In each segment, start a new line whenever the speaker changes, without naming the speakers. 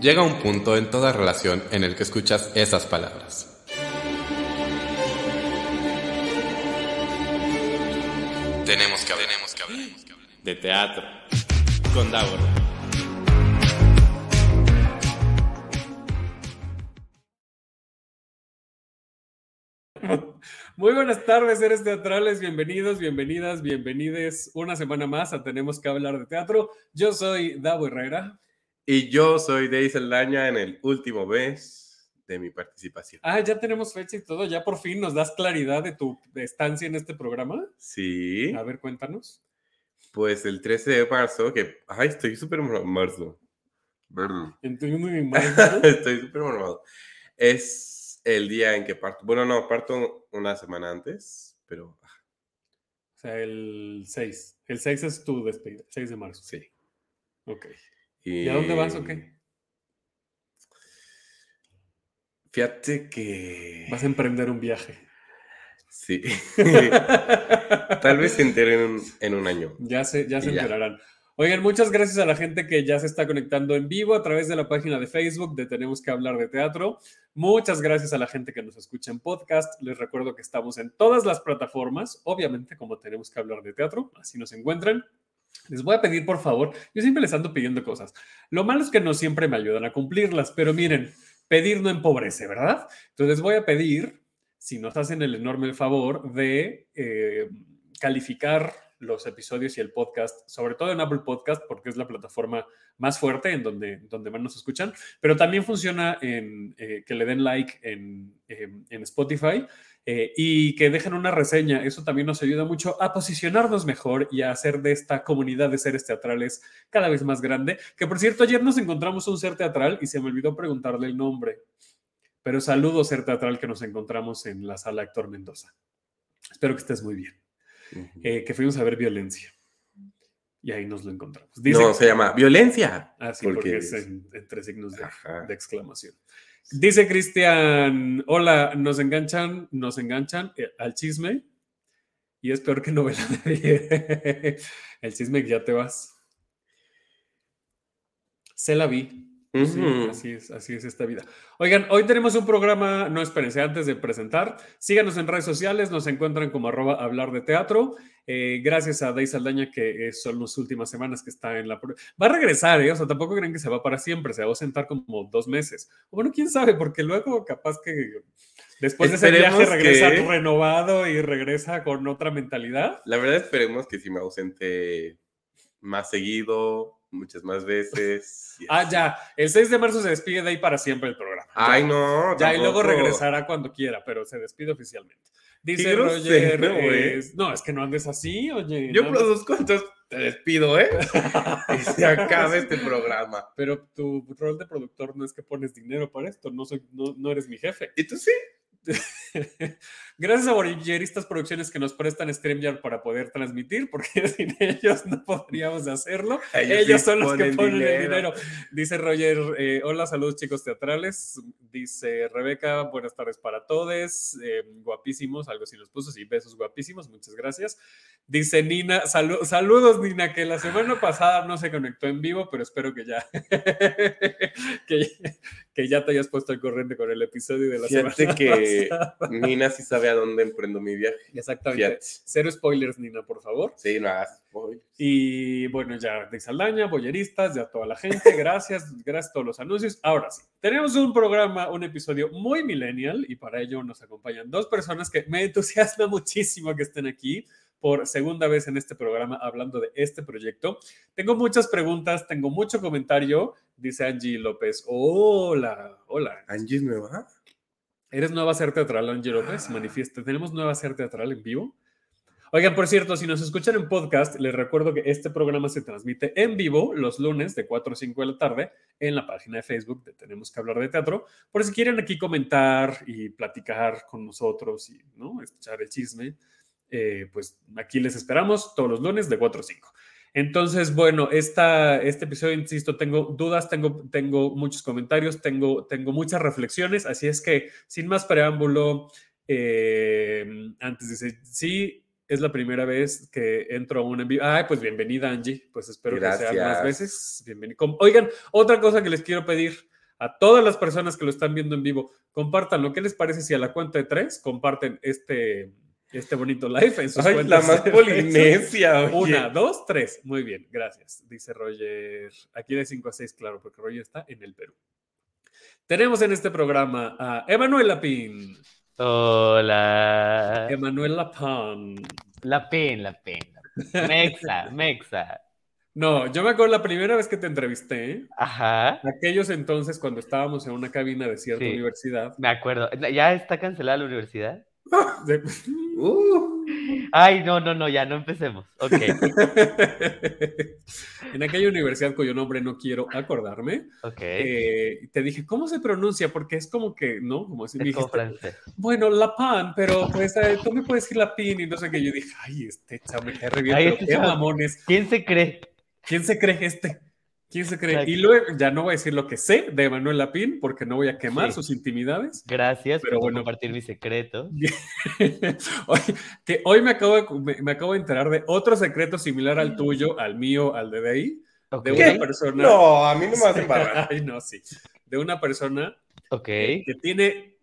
Llega un punto en toda relación en el que escuchas esas palabras. Tenemos que hablar. Tenemos que hablar.
De teatro. Con Davor.
Muy buenas tardes, seres teatrales. Bienvenidos, bienvenidas, bienvenides una semana más a Tenemos que hablar de teatro. Yo soy Davo Herrera.
Y yo soy Deis Aldaña en el último mes de mi participación.
Ah, ya tenemos fecha y todo. Ya por fin nos das claridad de tu estancia en este programa.
Sí.
A ver, cuéntanos.
Pues el 13 de marzo, que. Ay, estoy súper marzo. Estoy súper mormado. Es el día en que parto. Bueno, no, parto una semana antes, pero.
O sea, el 6. El 6 es tu despedida, 6 de marzo.
Sí.
Ok.
¿Y,
¿Y a dónde vas o qué?
Fíjate que.
Vas a emprender un viaje.
Sí. Tal vez se enteren en un, año.
Ya se, ya se
ya.
Oigan, muchas gracias a la gente que ya se está conectando en vivo a través de la página de Facebook de Tenemos que hablar de teatro. Muchas gracias a la gente que nos escucha en podcast. Les recuerdo que estamos en todas las plataformas, obviamente como Tenemos que hablar de teatro, así nos encuentran. Les voy a pedir, por favor, yo siempre les ando pidiendo cosas. Lo malo es que no siempre me ayudan a cumplirlas, pero miren, pedir no empobrece, ¿verdad? Entonces voy a pedir, si nos hacen el enorme favor de eh, calificar los episodios y el podcast, sobre todo en Apple Podcast, porque es la plataforma más fuerte en donde, donde más nos escuchan, pero también funciona en eh, que le den like en, en- en Spotify eh, y que dejen una reseña. Eso también nos ayuda mucho a posicionarnos mejor y a hacer de esta comunidad de seres teatrales cada vez más grande. Que por cierto, ayer nos encontramos un ser teatral y se me olvidó preguntarle el nombre. Pero saludo, ser teatral, que nos encontramos en la sala Héctor Mendoza. Espero que estés muy bien. Eh, que fuimos a ver violencia. Y ahí nos lo encontramos. Dice,
no, se llama violencia.
Ah, sí, porque,
porque
es en- entre signos de, exclamación. Dice Cristian, hola, nos enganchan, nos enganchan eh, al chisme y es peor que novela de. El chisme que ya te vas. Se la vi. Sí, así es, así es esta vida. Oigan, hoy tenemos un programa, no espérense, antes de presentar, síganos en redes sociales, nos encuentran como arroba hablar de teatro. Eh, gracias a Deis Aldaña, que eh, son las últimas semanas que está en la... Va a regresar, ¿eh? O sea, tampoco creen que se va para siempre, se va a sentar como dos meses. Bueno, quién sabe, porque luego capaz que después de ese viaje
Esperemos
regresa
que-
renovado y regresa con otra mentalidad.
La verdad esperemos que sí me ausente más seguido, muchas más veces.
Ah, ya, el 6 de marzo se despide de ahí para siempre el programa.
Ay,
Ya.
no.
Ya, y luego regresará cuando quiera, pero se despide oficialmente. Dice Roger, es- no, es que no andes así, oye.
Yo produzco, entonces te despido, ¿eh? y se acaba este programa.
Pero tu rol de productor no es que pones dinero para esto, no, soy, no, no eres mi jefe.
¿Y tú sí?
Gracias a Bolleristas Producciones que nos prestan StreamYard para poder transmitir, porque sin ellos no podríamos hacerlo.
Ellos
son los que
ponen
el
dinero.
dinero. Dice Roger, eh, hola, saludos chicos teatrales. Dice Rebeca, buenas tardes para todos. Eh, guapísimos, algo así nos puso. Sí, besos guapísimos, muchas gracias. Dice Nina, salu- saludos Nina, que la semana pasada no se conectó en vivo, pero espero que ya, que, que ya te hayas puesto al corriente con el episodio de la
Fíjate
semana
que
pasada.
Nina sí sabe a dónde emprendo mi viaje.
Exactamente.
Fíjate.
Cero spoilers, Nina, por favor.
Sí, no hagas spoilers.
Y bueno, ya de Saldaña, Boyeristas, ya toda la gente, gracias, gracias a todos los anuncios. Ahora sí, tenemos un programa, un episodio muy millennial y para ello nos acompañan dos personas que me entusiasma muchísimo que estén aquí por segunda vez en este programa hablando de este proyecto. Tengo muchas preguntas, tengo mucho comentario, dice Angie López. Hola, hola.
¿Angie es nueva?
¿Eres nueva ser teatral, Angie López? Manifiesta. ¿Tenemos nueva ser teatral en vivo? Oigan, por cierto, si nos escuchan en podcast, les recuerdo que este programa se transmite en vivo los lunes de 4 a 5 de la tarde en la página de Facebook de Tenemos que hablar de teatro, por si quieren aquí comentar y platicar con nosotros y ¿no? escuchar el chisme, eh, pues aquí les esperamos todos los lunes de 4 a 5. Entonces, bueno, esta, este episodio, insisto, tengo dudas, tengo, tengo muchos comentarios, tengo, tengo muchas reflexiones, así es que sin más preámbulo, eh, antes dice, sí, es la primera vez que entro a un en vivo. Ay, pues bienvenida, Angie. Pues espero que sean más
Gracias.
veces. Bienvenido. Oigan, otra cosa que les quiero pedir a todas las personas que lo están viendo en vivo, compartanlo. ¿Qué les parece si a la cuenta de tres comparten este, este bonito live en sus
Ay, la
cuentas
más
de Facebook?
polinesia, oye.
Una, dos, tres. Muy bien, gracias. Dice Roger. Aquí de 5 a 6, claro, porque Roger está en el Perú. Tenemos en este programa a Emanuela Pin.
Hola.
Emanuela Pan.
La pen, la pen. Mexa, Mexa.
No, yo me acuerdo la primera vez que te entrevisté,
Ajá.
aquellos entonces cuando estábamos en una cabina de cierta
Sí.
universidad.
Me acuerdo. ¿Ya está cancelada la universidad?
Uh,
Ay, no, no, no, ya no empecemos. Ok.
en aquella universidad cuyo nombre no quiero acordarme,
Ok.
eh, te dije, ¿cómo se pronuncia? Porque es como que, ¿no? Como así me dijiste,
francés.
bueno, la pan, pero pues eh, tú me puedes decir la pin y no sé qué. Yo dije, ay, este chavo me cae re bien,
Ay,
pero
este
qué mamones.
¿Quién se cree?
¿Quién se cree este? ¿Quién se cree?
Exacto.
Y luego ya no voy a decir lo que sé de Manuel Lapín porque no voy a quemar
Sí.
sus intimidades.
Gracias
Pero
por
bueno.
compartir mi secreto.
Hoy- que hoy me acabo, de, me, me acabo de enterar de otro secreto similar al tuyo, al mío, al de Dey,
Ok.
de una persona.
no, a mí no me vas a embarrar.
Ay, no, sí. De una persona
Ok.
que tiene,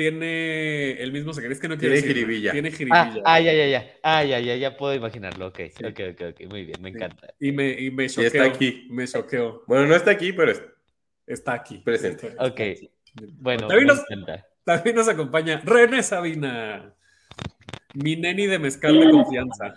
tiene el mismo secreto. Es que no quiero
Tiene
decirlo.
jiribilla.
Tiene
Ah,
jiribilla.
ah, ya, ya, ya. Ah, ya, ya, ya puedo imaginarlo. Ok,
Sí.
ok, ok, ok. Muy bien, me encanta.
Y me, y me
Y está aquí.
Me choqueó.
Bueno, no está aquí, pero es-
Está aquí.
Presente.
Está-
Ok. Bueno,
También nos, también nos acompaña René Sabina. Mi neni de mezcal de confianza.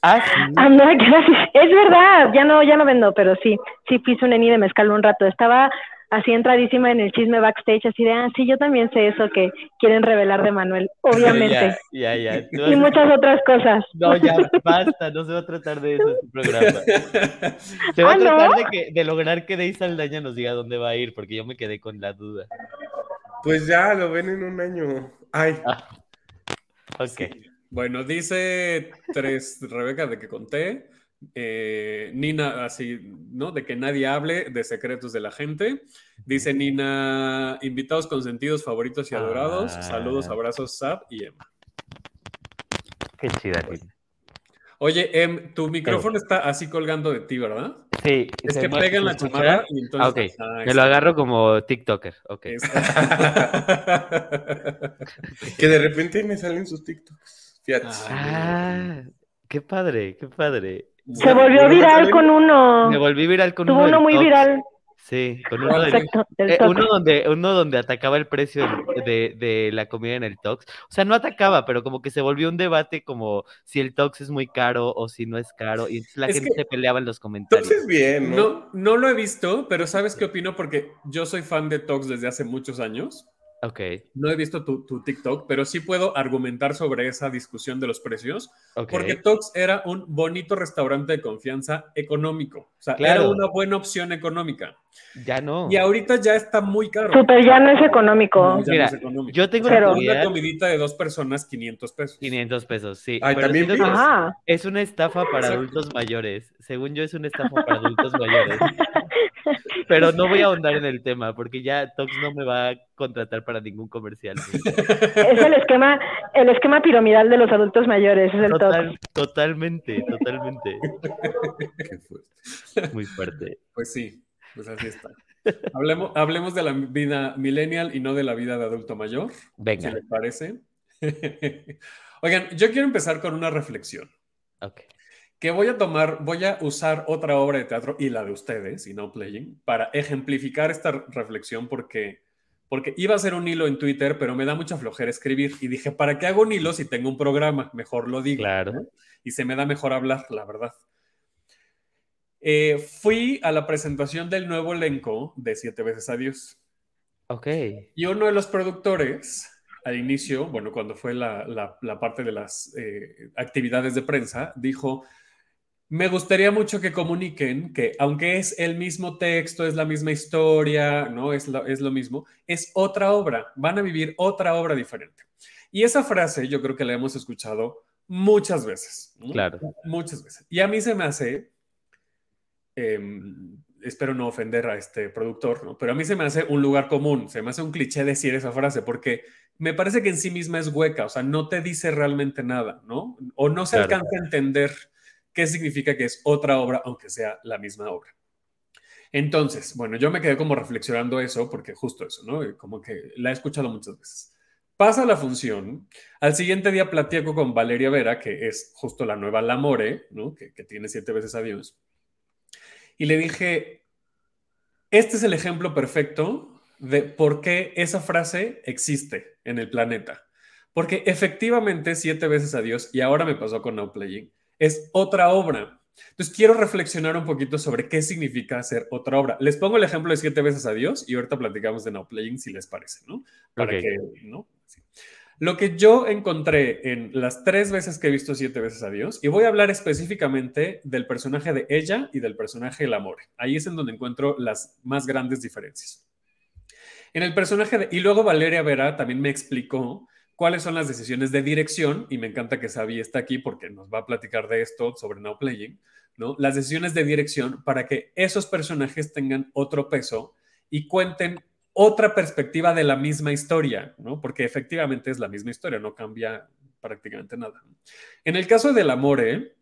Ah, sí.
Ah, no, gracias. Es verdad, ya no, ya no vendo, pero sí, sí fui su neni de mezcal un rato. Estaba así entradísima en el chisme backstage, así de, ah, sí, yo también sé eso que quieren revelar de Manuel, obviamente.
Ya, ya, ya.
Y
has-
muchas otras cosas.
No, ya, basta, no se va a tratar de eso en tu programa. Se va
Ah,
a
¿no?
tratar de, que, de lograr que Dey Saldaña nos diga dónde va a ir, porque yo me quedé con la duda.
pues ya lo ven en un año. Ay,
Ok.
Bueno, dice tres, Rebeca, de que conté. Eh, Nina, así, ¿no? De que nadie hable de secretos de la gente. Dice Nina, invitados consentidos, favoritos y adorados.
Ah.
Saludos, abrazos, Sab y Emma.
Qué chida, Lina.
Oye, Em, tu micrófono está así colgando de ti, ¿verdad?
Sí.
Es que pega en la chamarra y entonces.
Ah, ok.
Ah,
Me lo agarro como TikToker. Ok.
Que de repente me salen sus TikToks. Fíjate.
Ah, qué padre, qué padre.
Se volvió viral con uno.
Me volví viral con
Tuvo
uno,
uno
del
muy
Tox.
viral.
Sí, con uno del
Perfecto. del
Eh, uno donde uno donde atacaba el precio de, de la comida en el Tox. O sea, no atacaba, pero como que se volvió un debate como si el Tox es muy caro o si no es caro. Y entonces la
Es
gente
que-
se peleaba en los comentarios.
Entonces bien, ¿no?
No, no lo he visto, pero ¿sabes qué opino? Porque yo soy fan de Tox desde hace muchos años.
Ok,
No he visto tu, tu TikTok, pero sí puedo argumentar sobre esa discusión de los precios, porque Tox era un bonito restaurante de confianza económico. O sea,
Claro.
era una buena opción económica.
Ya no.
Y ahorita ya está muy caro.
Súper ya no es económico.
No, ya no
Mira,
es económico.
Yo tengo
Pero-
Una comidita de dos personas, 500 pesos.
500 pesos, sí.
Ay,
pero
también
es una estafa para
Exacto.
adultos mayores. Según yo, es una estafa para adultos mayores. Pero no voy a ahondar en el tema porque ya Tox no me va a contratar para ningún comercial.
Es el esquema, el esquema piramidal de los adultos mayores, es el.
Total, totalmente, totalmente.
Qué fuerte.
Muy fuerte.
Pues sí, pues así está. Hablemos, hablemos de la vida millennial y no de la vida de adulto mayor, si
Venga,
les parece. Oigan, yo quiero empezar con una reflexión.
ok.
que voy a tomar, voy a usar otra obra de teatro y la de ustedes, y no playing, para ejemplificar esta reflexión porque, porque iba a ser un hilo en Twitter, pero me da mucha flojera escribir y dije, ¿para qué hago un hilo si tengo un programa? Mejor lo digo.
Claro.
¿no? Y se me da mejor hablar, la verdad. Eh, fui a la presentación del nuevo elenco de Siete veces Adiós.
Ok.
Y uno de los productores, al inicio, bueno, cuando fue la, la- la parte de las eh, actividades de prensa, dijo, me gustaría mucho que comuniquen que aunque es el mismo texto, es la misma historia, no es lo, es lo mismo, es otra obra, van a vivir otra obra diferente. Y esa frase yo creo que la hemos escuchado muchas veces. ¿no?
Claro.
Muchas veces. Y a mí se me hace, eh, espero no ofender a este productor, ¿no? pero a mí se me hace un lugar común, se me hace un cliché decir esa frase, porque me parece que en sí misma es hueca, o sea, no te dice realmente nada, ¿no? O no se
Claro.
alcanza a entender qué significa que es otra obra, aunque sea la misma obra. Entonces, bueno, yo me quedé como reflexionando eso, porque justo eso, ¿no? Como que la he escuchado muchas veces. Pasa la función, al siguiente día platico con Valeria Vera, que es justo la nueva Lamore, ¿no? Que, que tiene siete veces a Dios. Y le dije, este es el ejemplo perfecto de por qué esa frase existe en el planeta. Porque efectivamente, siete veces a Dios, y ahora me pasó con Now Playing, es otra obra. Entonces quiero reflexionar un poquito sobre qué significa hacer otra obra. Les pongo el ejemplo de siete veces a Dios y ahorita platicamos de Now Playing si les parece, ¿no? Para
Ok.
que, ¿no? Sí. Lo que yo encontré en las tres veces que he visto siete veces a Dios, y voy a hablar específicamente del personaje de ella y del personaje del amor. Ahí es en donde encuentro las más grandes diferencias. En el personaje de, y luego Valeria Vera también me explicó cuáles son las decisiones de dirección, y me encanta que Sabi está aquí porque nos va a platicar de esto sobre Now Playing, ¿no? Las decisiones de dirección para que esos personajes tengan otro peso y cuenten otra perspectiva de la misma historia, ¿no? Porque efectivamente es la misma historia, no cambia prácticamente nada. En el caso del Amore,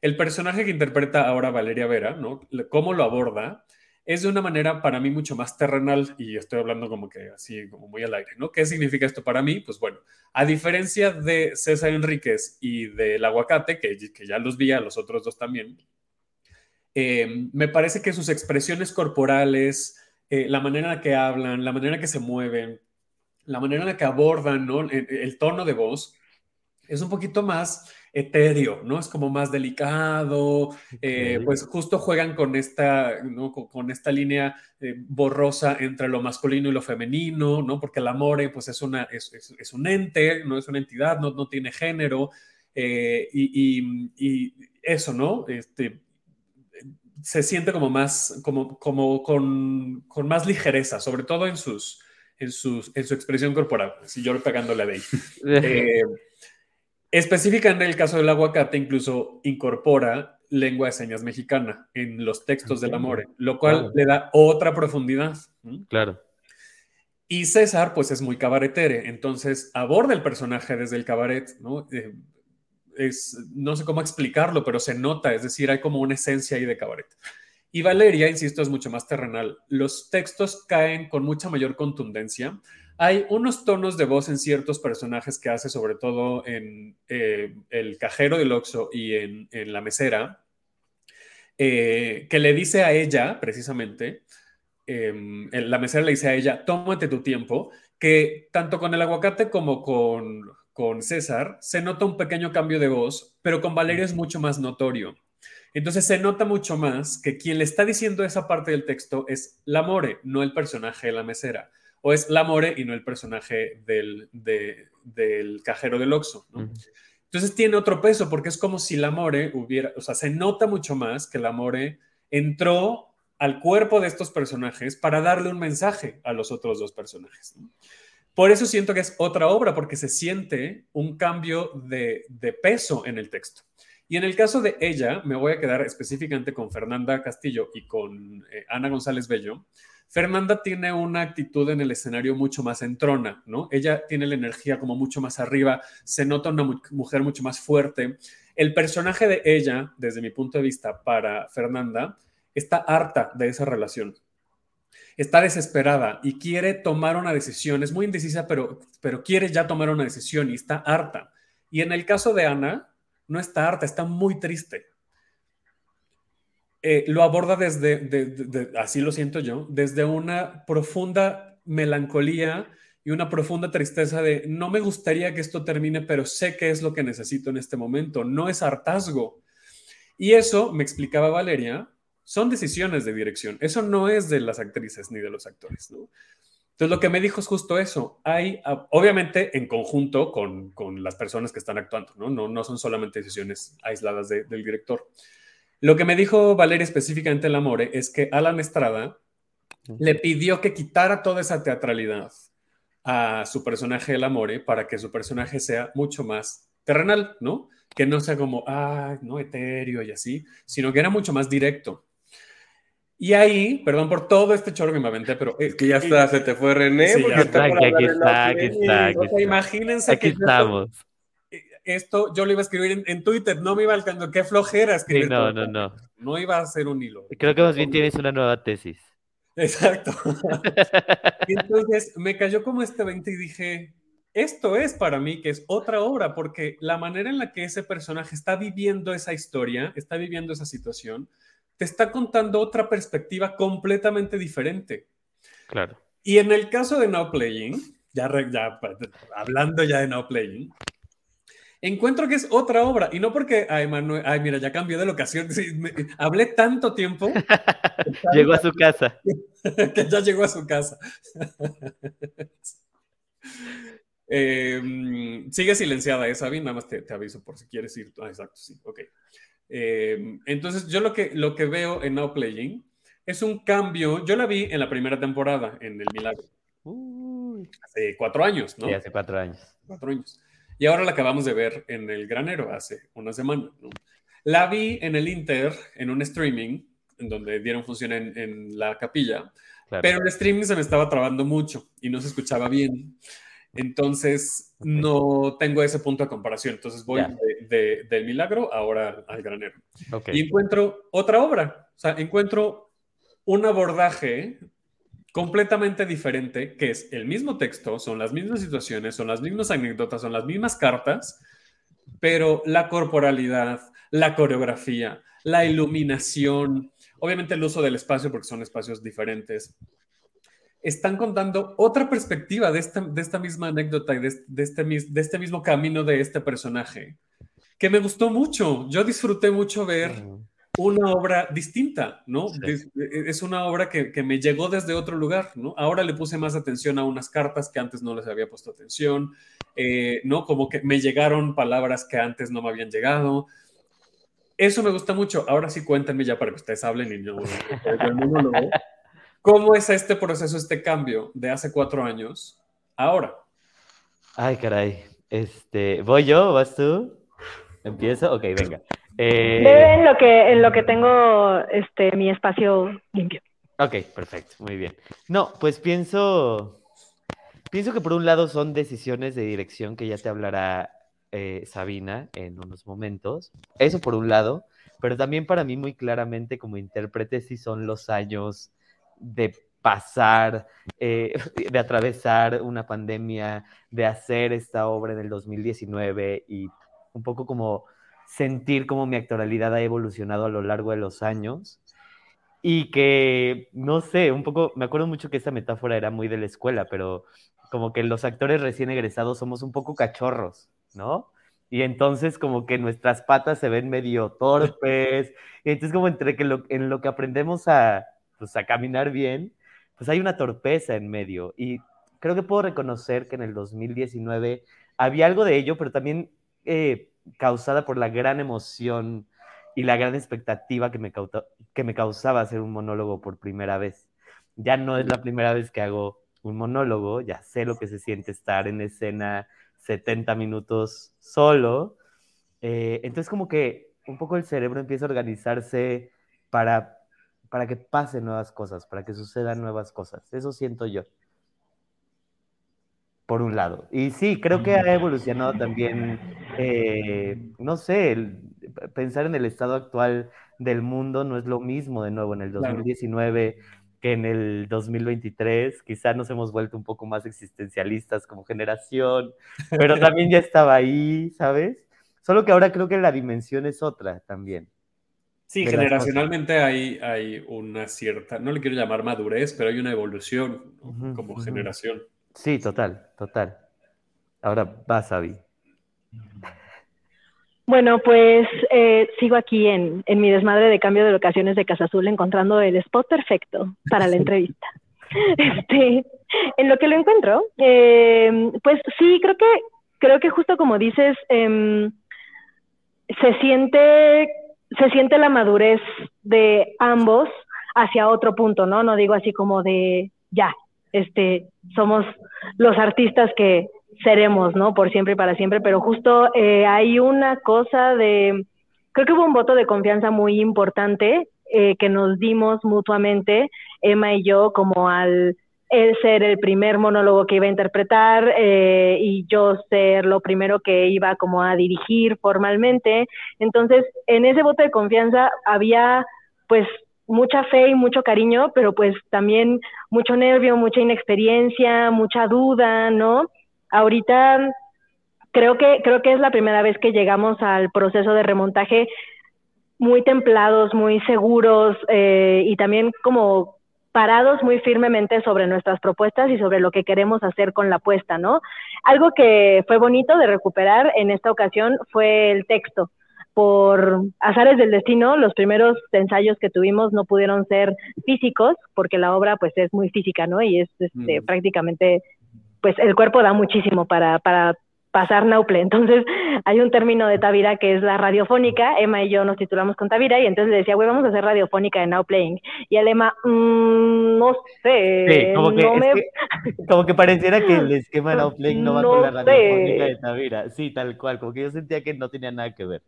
el personaje que interpreta ahora Valeria Vera, ¿no? Cómo lo aborda, es de una manera para mí mucho más terrenal y estoy hablando como que así, como muy al aire, ¿no? ¿Qué significa esto para mí? Pues bueno, a diferencia de César Enríquez y del aguacate, que, que ya los vi a los otros dos también, eh, me parece que sus expresiones corporales, eh, la manera en la que hablan, la manera en que se mueven, la manera en la que abordan, ¿no? el, el tono de voz, es un poquito más etéreo, ¿no? Es como más delicado, eh, pues justo juegan con esta, ¿no? con, con, esta línea eh, borrosa entre lo masculino y lo femenino, ¿no? Porque el amor, pues es, una, es, es, es, un ente, no es una entidad, no, no tiene género, eh, y, y, y, eso, ¿no? Este, se siente como más, como, como con, con más ligereza, sobre todo en sus, en, sus, en su expresión corporal, si yo pegándole a Dave. eh, específica en el caso del aguacate, incluso incorpora lengua de señas mexicana en los textos del amor, lo cual claro. le da otra profundidad.
Claro.
Y César, pues es muy cabaretere, entonces aborda el personaje desde el cabaret, ¿no? Eh, es, no sé cómo explicarlo, pero se nota, es decir, hay como una esencia ahí de cabaret. Y Valeria, insisto, es mucho más terrenal. Los textos caen con mucha mayor contundencia. Hay unos tonos de voz en ciertos personajes que hace, sobre todo en eh, el cajero del Oxxo y en, la mesera, eh, que le dice a ella, precisamente, eh, la mesera le dice a ella, tómate tu tiempo, que tanto con el aguacate como con, con César se nota un pequeño cambio de voz, pero con Valeria es mucho más notorio. Entonces se nota mucho más que quien le está diciendo esa parte del texto es la More, no el personaje de la mesera. O es la More y no el personaje del, de, del cajero del Oxxo. ¿no? Uh -huh. Entonces tiene otro peso porque es como si la More hubiera, o sea, se nota mucho más que la More entró al cuerpo de estos personajes para darle un mensaje a los otros dos personajes. ¿no? Por eso siento que es otra obra, porque se siente un cambio de, peso en el texto. Y en el caso de ella, me voy a quedar específicamente con Fernanda Castillo y con eh, Ana González Bello. Fernanda tiene una actitud en el escenario mucho más entrona, ¿no? Ella tiene la energía como mucho más arriba, se nota una mu mujer mucho más fuerte. El personaje de ella, desde mi punto de vista, para Fernanda, está harta de esa relación. Está desesperada y quiere tomar una decisión. Es muy indecisa, pero, pero quiere ya tomar una decisión y está harta. Y en el caso de Ana, no está harta, está muy triste. Eh, lo aborda desde, de, de, de, así lo siento yo, desde una profunda melancolía y una profunda tristeza de no me gustaría que esto termine, pero sé que es lo que necesito en este momento. No es hartazgo. Y eso, me explicaba Valeria, son decisiones de dirección. Eso no es de las actrices ni de los actores. ¿no? Entonces, lo que me dijo es justo eso. Hay, obviamente, en conjunto con, con las personas que están actuando, ¿no? No, no son solamente decisiones aisladas de, del director. Lo que me dijo Valeria específicamente el Amore es que Alan Estrada le pidió que quitara toda esa teatralidad a su personaje el Amore para que su personaje sea mucho más terrenal, ¿no? Que no sea como, ah, no, etéreo y así, sino que era mucho más directo. Y ahí, perdón por todo este chorro que me aventé, pero
Es que ya está, se te fue René.
Sí,
porque
ya
está
aquí está, aquí está, aquí
o sea, imagínense
Aquí
que
estamos.
esto yo lo iba a escribir en, en Twitter, no me iba a alcanzar, qué flojera
Sí,
escribir.
no,
todo.
no, no.
No iba a ser un hilo.
Creo que más bien tienes una nueva tesis.
Exacto. Y entonces me cayó como este 20 y dije, esto es para mí que es otra obra, porque la manera en la que ese personaje está viviendo esa historia, está viviendo esa situación, te está contando otra perspectiva completamente diferente.
Claro.
Y en el caso de Now Playing, ya, ya hablando ya de Now Playing, encuentro que es otra obra. Y no porque, ay, Manuel, ay, mira, ya cambió de locación. sí, me- hablé tanto tiempo
Llegó a su casa.
que ya llegó a su casa. Eh, sigue silenciada esa, Sabi, nada más te, te aviso por si quieres ir. Ah, exacto, sí, ok. Eh, entonces, yo lo que, lo que veo en Now Playing es un cambio. Yo la vi en la primera temporada, en El Milagro,
Uy.
hace cuatro años, ¿no?
Sí, hace cuatro años.
Cuatro años. Y ahora la acabamos de ver en El Granero hace una semana, ¿no? La vi en el Inter, en un streaming, en donde dieron función en, en la capilla.
Claro.
Pero el streaming se me estaba trabando mucho y no se escuchaba bien. Entonces, no tengo ese punto de comparación. Entonces, voy de- de- del milagro ahora al granero. Y encuentro otra obra. O sea, encuentro un abordaje completamente diferente, que es el mismo texto, son las mismas situaciones, son las mismas anécdotas, son las mismas cartas, pero la corporalidad, la coreografía, la iluminación, obviamente el uso del espacio, porque son espacios diferentes, están contando otra perspectiva de esta, de esta misma anécdota y de, de este, de este mismo camino de este personaje, que me gustó mucho. Yo disfruté mucho ver
Mm,
una obra distinta, ¿no?
Sí.
Es, una obra que, que me llegó desde otro lugar, ¿no? Ahora le puse más atención a unas cartas que antes no les había puesto atención, eh, ¿no? Como que me llegaron palabras que antes no me habían llegado. Eso me gusta mucho. Ahora sí cuéntenme ya para que ustedes hablen y no, yo el monólogo. ¿Cómo es este proceso, este cambio de hace cuatro años ahora?
Ay, caray. Este, ¿voy yo? ¿Vas tú? ¿Empiezo? Ok, venga. Eh,
Ve en lo que, en lo que tengo este mi espacio limpio.
Ok, perfecto, muy bien. No, pues pienso, pienso que por un lado son decisiones de dirección que ya te hablará eh, Sabina en unos momentos. Eso por un lado, pero también para mí muy claramente como intérprete sí son los años de pasar, eh, de atravesar una pandemia, de hacer esta obra en el 2019 y un poco como sentir cómo mi actoralidad ha evolucionado a lo largo de los años y que, no sé, un poco, me acuerdo mucho que esta metáfora era muy de la escuela, pero como que los actores recién egresados somos un poco cachorros, ¿no? Y entonces como que nuestras patas se ven medio torpes, y entonces como entre que en lo que aprendemos a, pues, a caminar bien, pues hay una torpeza en medio. Y creo que puedo reconocer que en el 2019 había algo de ello, pero también eh, causada por la gran emoción y la gran expectativa que me, que me causaba hacer un monólogo por primera vez. Ya no es la primera vez que hago un monólogo, ya sé lo que se siente estar en escena 70 minutos solo. Eh, entonces como que un poco el cerebro empieza a organizarse para, para que pasen nuevas cosas, para que sucedan nuevas cosas. Eso siento yo. Por un lado. Y sí, creo que ha evolucionado también, eh, no sé, el- pensar en el estado actual del mundo no es lo mismo de nuevo en el
Claro.
2019 que en el 2023. Quizá nos hemos vuelto un poco más existencialistas como generación, pero también ya estaba ahí, ¿sabes? Solo que ahora creo que la dimensión es otra también.
Sí, generacionalmente hay, hay una cierta, no le quiero llamar madurez, pero hay una evolución como generación.
Sí, total, total. Ahora vas, Abby.
Bueno, pues eh, sigo aquí en, en mi desmadre de cambio de locaciones de Casa Azul encontrando el spot perfecto para la entrevista. Este, en lo que lo encuentro, eh, pues sí, creo que, creo que justo como dices, em, se siente, se siente la madurez de ambos hacia otro punto, ¿no? No digo así como de ya, este, somos los artistas que seremos, ¿no? Por siempre y para siempre, pero justo eh, hay una cosa de, creo que hubo un voto de confianza muy importante eh, que nos dimos mutuamente, Emma y yo, como al él ser el primer monólogo que iba a interpretar eh, y yo ser lo primero que iba como a dirigir formalmente. Entonces, en ese voto de confianza había pues mucha fe y mucho cariño, pero pues también mucho nervio, mucha inexperiencia, mucha duda, ¿no? Ahorita creo que creo que es la primera vez que llegamos al proceso de remontaje muy templados, muy seguros eh, y también como parados muy firmemente sobre nuestras propuestas y sobre lo que queremos hacer con la apuesta, ¿no? Algo que fue bonito de recuperar en esta ocasión fue el texto. Por azares del destino, los primeros ensayos que tuvimos no pudieron ser físicos, porque la obra pues es muy física, ¿no? Y es este,
Mm.
prácticamente, pues el cuerpo da muchísimo para, para pasar Nauple. Entonces, hay un término de Tavira que es la radiofónica. Emma y yo nos titulamos con Tavira y entonces le decía, güey, vamos a hacer radiofónica de Now Playing. Y el Emma, "Mm, no sé.
Sí, como que,
no
es
me-
que- como que pareciera que el esquema Now Playing no va con la radiofónica
sé.
de Tavira. Sí, tal cual, como que yo sentía que no tenía nada que ver.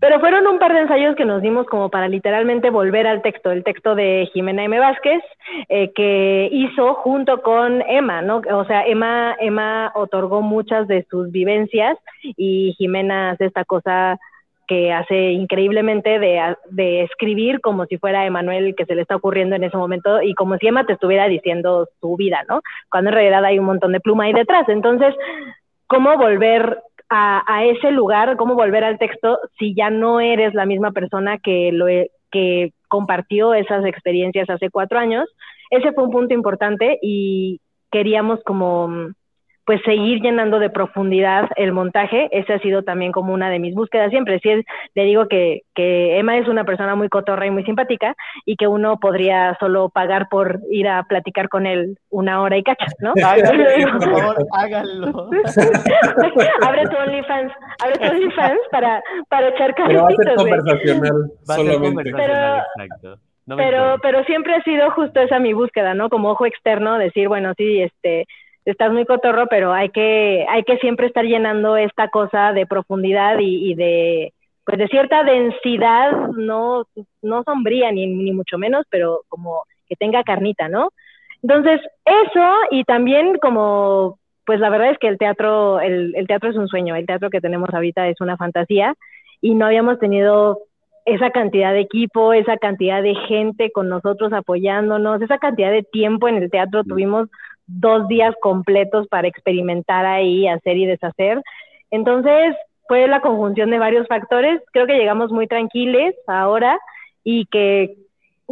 Pero fueron un par de ensayos que nos dimos como para literalmente volver al texto, el texto de Jimena M. Vázquez, eh, que hizo junto con Emma, ¿no? O sea, Emma, Emma otorgó muchas de sus vivencias y Jimena hace esta cosa que hace increíblemente de, de escribir como si fuera Emanuel que se le está ocurriendo en ese momento y como si Emma te estuviera diciendo su vida, ¿no? Cuando en realidad hay un montón de pluma ahí detrás. Entonces, ¿cómo volver a, a, ese lugar, cómo volver al texto si ya no eres la misma persona que, lo, que compartió esas experiencias hace cuatro años. Ese fue un punto importante y queríamos como pues seguir llenando de profundidad el montaje. Ese ha sido también como una de mis búsquedas siempre. Sí, le digo que, que Emma es una persona muy cotorra y muy simpática y que uno podría solo pagar por ir a platicar con él una hora y cacha, ¿no?
Háganlo, por favor, háganlo.
abre tu OnlyFans, abre tu OnlyFans para, para echar
Pero va a ser conversacional
Va a ser
solamente.
conversacional, exacto. No
pero, pero siempre ha sido justo esa mi búsqueda, ¿no? Como ojo externo, decir, bueno, sí, este, estás muy cotorro, pero hay que, hay que siempre estar llenando esta cosa de profundidad y, y de, pues de cierta densidad, no, no sombría ni, ni mucho menos, pero como que tenga carnita, ¿no? Entonces, eso y también como, pues la verdad es que el teatro, el, el teatro es un sueño, el teatro que tenemos ahorita es una fantasía y no habíamos tenido esa cantidad de equipo, esa cantidad de gente con nosotros apoyándonos, esa cantidad de tiempo en el teatro. Tuvimos dos días completos para experimentar ahí, hacer y deshacer. Entonces, fue la conjunción de varios factores. Creo que llegamos muy tranquiles ahora y que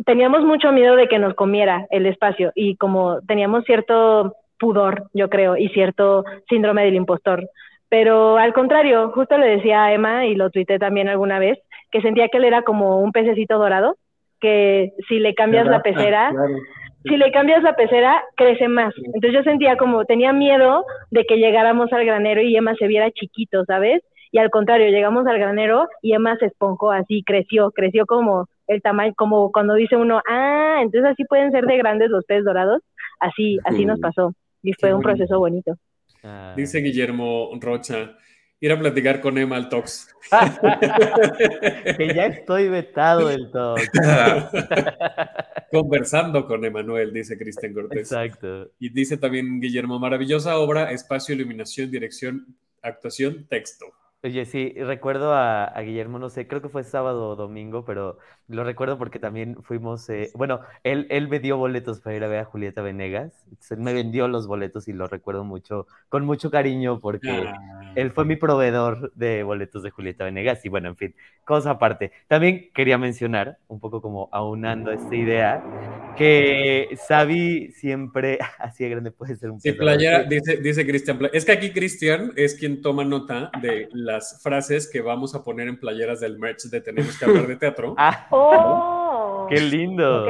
teníamos mucho miedo de que nos comiera el espacio y como teníamos cierto pudor, yo creo, y cierto síndrome del impostor. Pero al contrario, justo le decía a Emma, y lo tuité también alguna vez, que sentía que él era como un pececito dorado, que si le cambias la pecera,
Claro.
Si le cambias la pecera, crece más. Entonces yo sentía como, tenía miedo de que llegáramos al granero y Emma se viera chiquito, ¿sabes? Y al contrario, llegamos al granero y Emma se esponjó así, creció, creció como el tamaño, como cuando dice uno, ah, entonces así pueden ser de grandes los peces dorados. Así, así nos pasó. Y fue
Qué
un proceso bonito.
Ah.
Dice Guillermo Rocha, ir a platicar con Emma al Tox.
que ya estoy vetado del todo.
Conversando con Emanuel, dice Cristian Cortés.
Exacto.
Y dice también Guillermo, maravillosa obra, espacio, iluminación, dirección, actuación, texto.
Oye, sí, recuerdo a, a Guillermo, no sé, creo que fue sábado o domingo, pero lo recuerdo porque también fuimos, eh, bueno, él, él me dio boletos para ir a ver a Julieta Venegas, entonces él me vendió los boletos y lo recuerdo mucho, con mucho cariño porque
Ah.
él fue mi proveedor de boletos de Julieta Venegas y bueno, en fin, cosa aparte. También quería mencionar, un poco como aunando esta idea, que Xavi siempre, así de grande puede ser un
Sí, playera, dice, dice Cristian. Es que aquí Cristian es quien toma nota de las frases que vamos a poner en playeras del merch de Tenemos que hablar de teatro.
¡Ah,
¡Oh!
qué lindo!
Ok.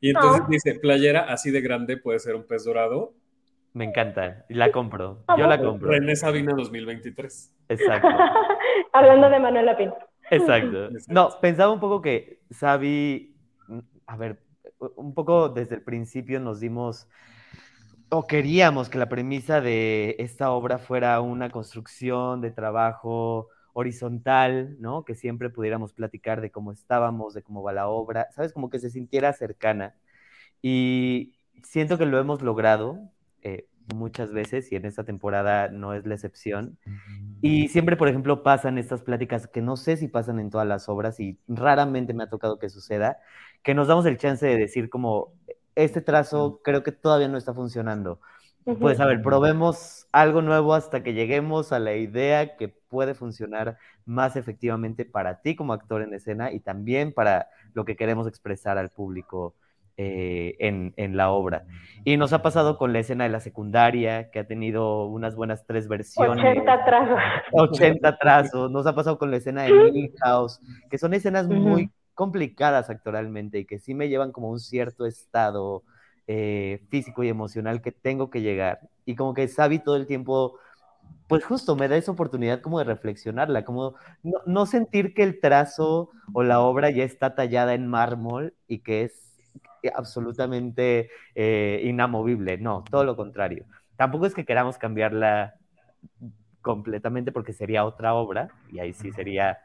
Y entonces
No.
dice, playera así de grande puede ser un pez dorado.
Me encanta, y la compro, yo la compro.
René Sabina 2023.
Exacto.
Hablando de Manuel Lapín.
Exacto.
Exacto.
No, pensaba un poco que mm, a ver, un poco desde el principio nos dimos, o queríamos que la premisa de esta obra fuera una construcción de trabajo, horizontal, ¿no? Que siempre pudiéramos platicar de cómo estábamos, de cómo va la obra, ¿sabes? Como que se sintiera cercana. Y siento que lo hemos logrado eh, muchas veces y en esta temporada no es la excepción. Y siempre, por ejemplo, pasan estas pláticas que no sé si pasan en todas las obras y raramente me ha tocado que suceda, que nos damos el chance de decir como, este trazo creo que todavía no está funcionando. Pues a ver, probemos algo nuevo hasta que lleguemos a la idea que puede funcionar más efectivamente para ti como actor en escena y también para lo que queremos expresar al público eh, en, en, la obra. Y nos ha pasado con la escena de la secundaria, que ha tenido unas buenas tres versiones.
80 trazos.
80 trazos. Nos ha pasado con la escena de Milhouse, que son escenas muy complicadas actoralmente y que sí me llevan como un cierto estado eh, físico y emocional que tengo que llegar. Y como que Sabi todo el tiempo, pues justo me da esa oportunidad como de reflexionarla, como no, no sentir que el trazo o la obra ya está tallada en mármol y que es absolutamente eh, inamovible, no, todo lo contrario. Tampoco es que queramos cambiarla completamente porque sería otra obra y ahí sí sería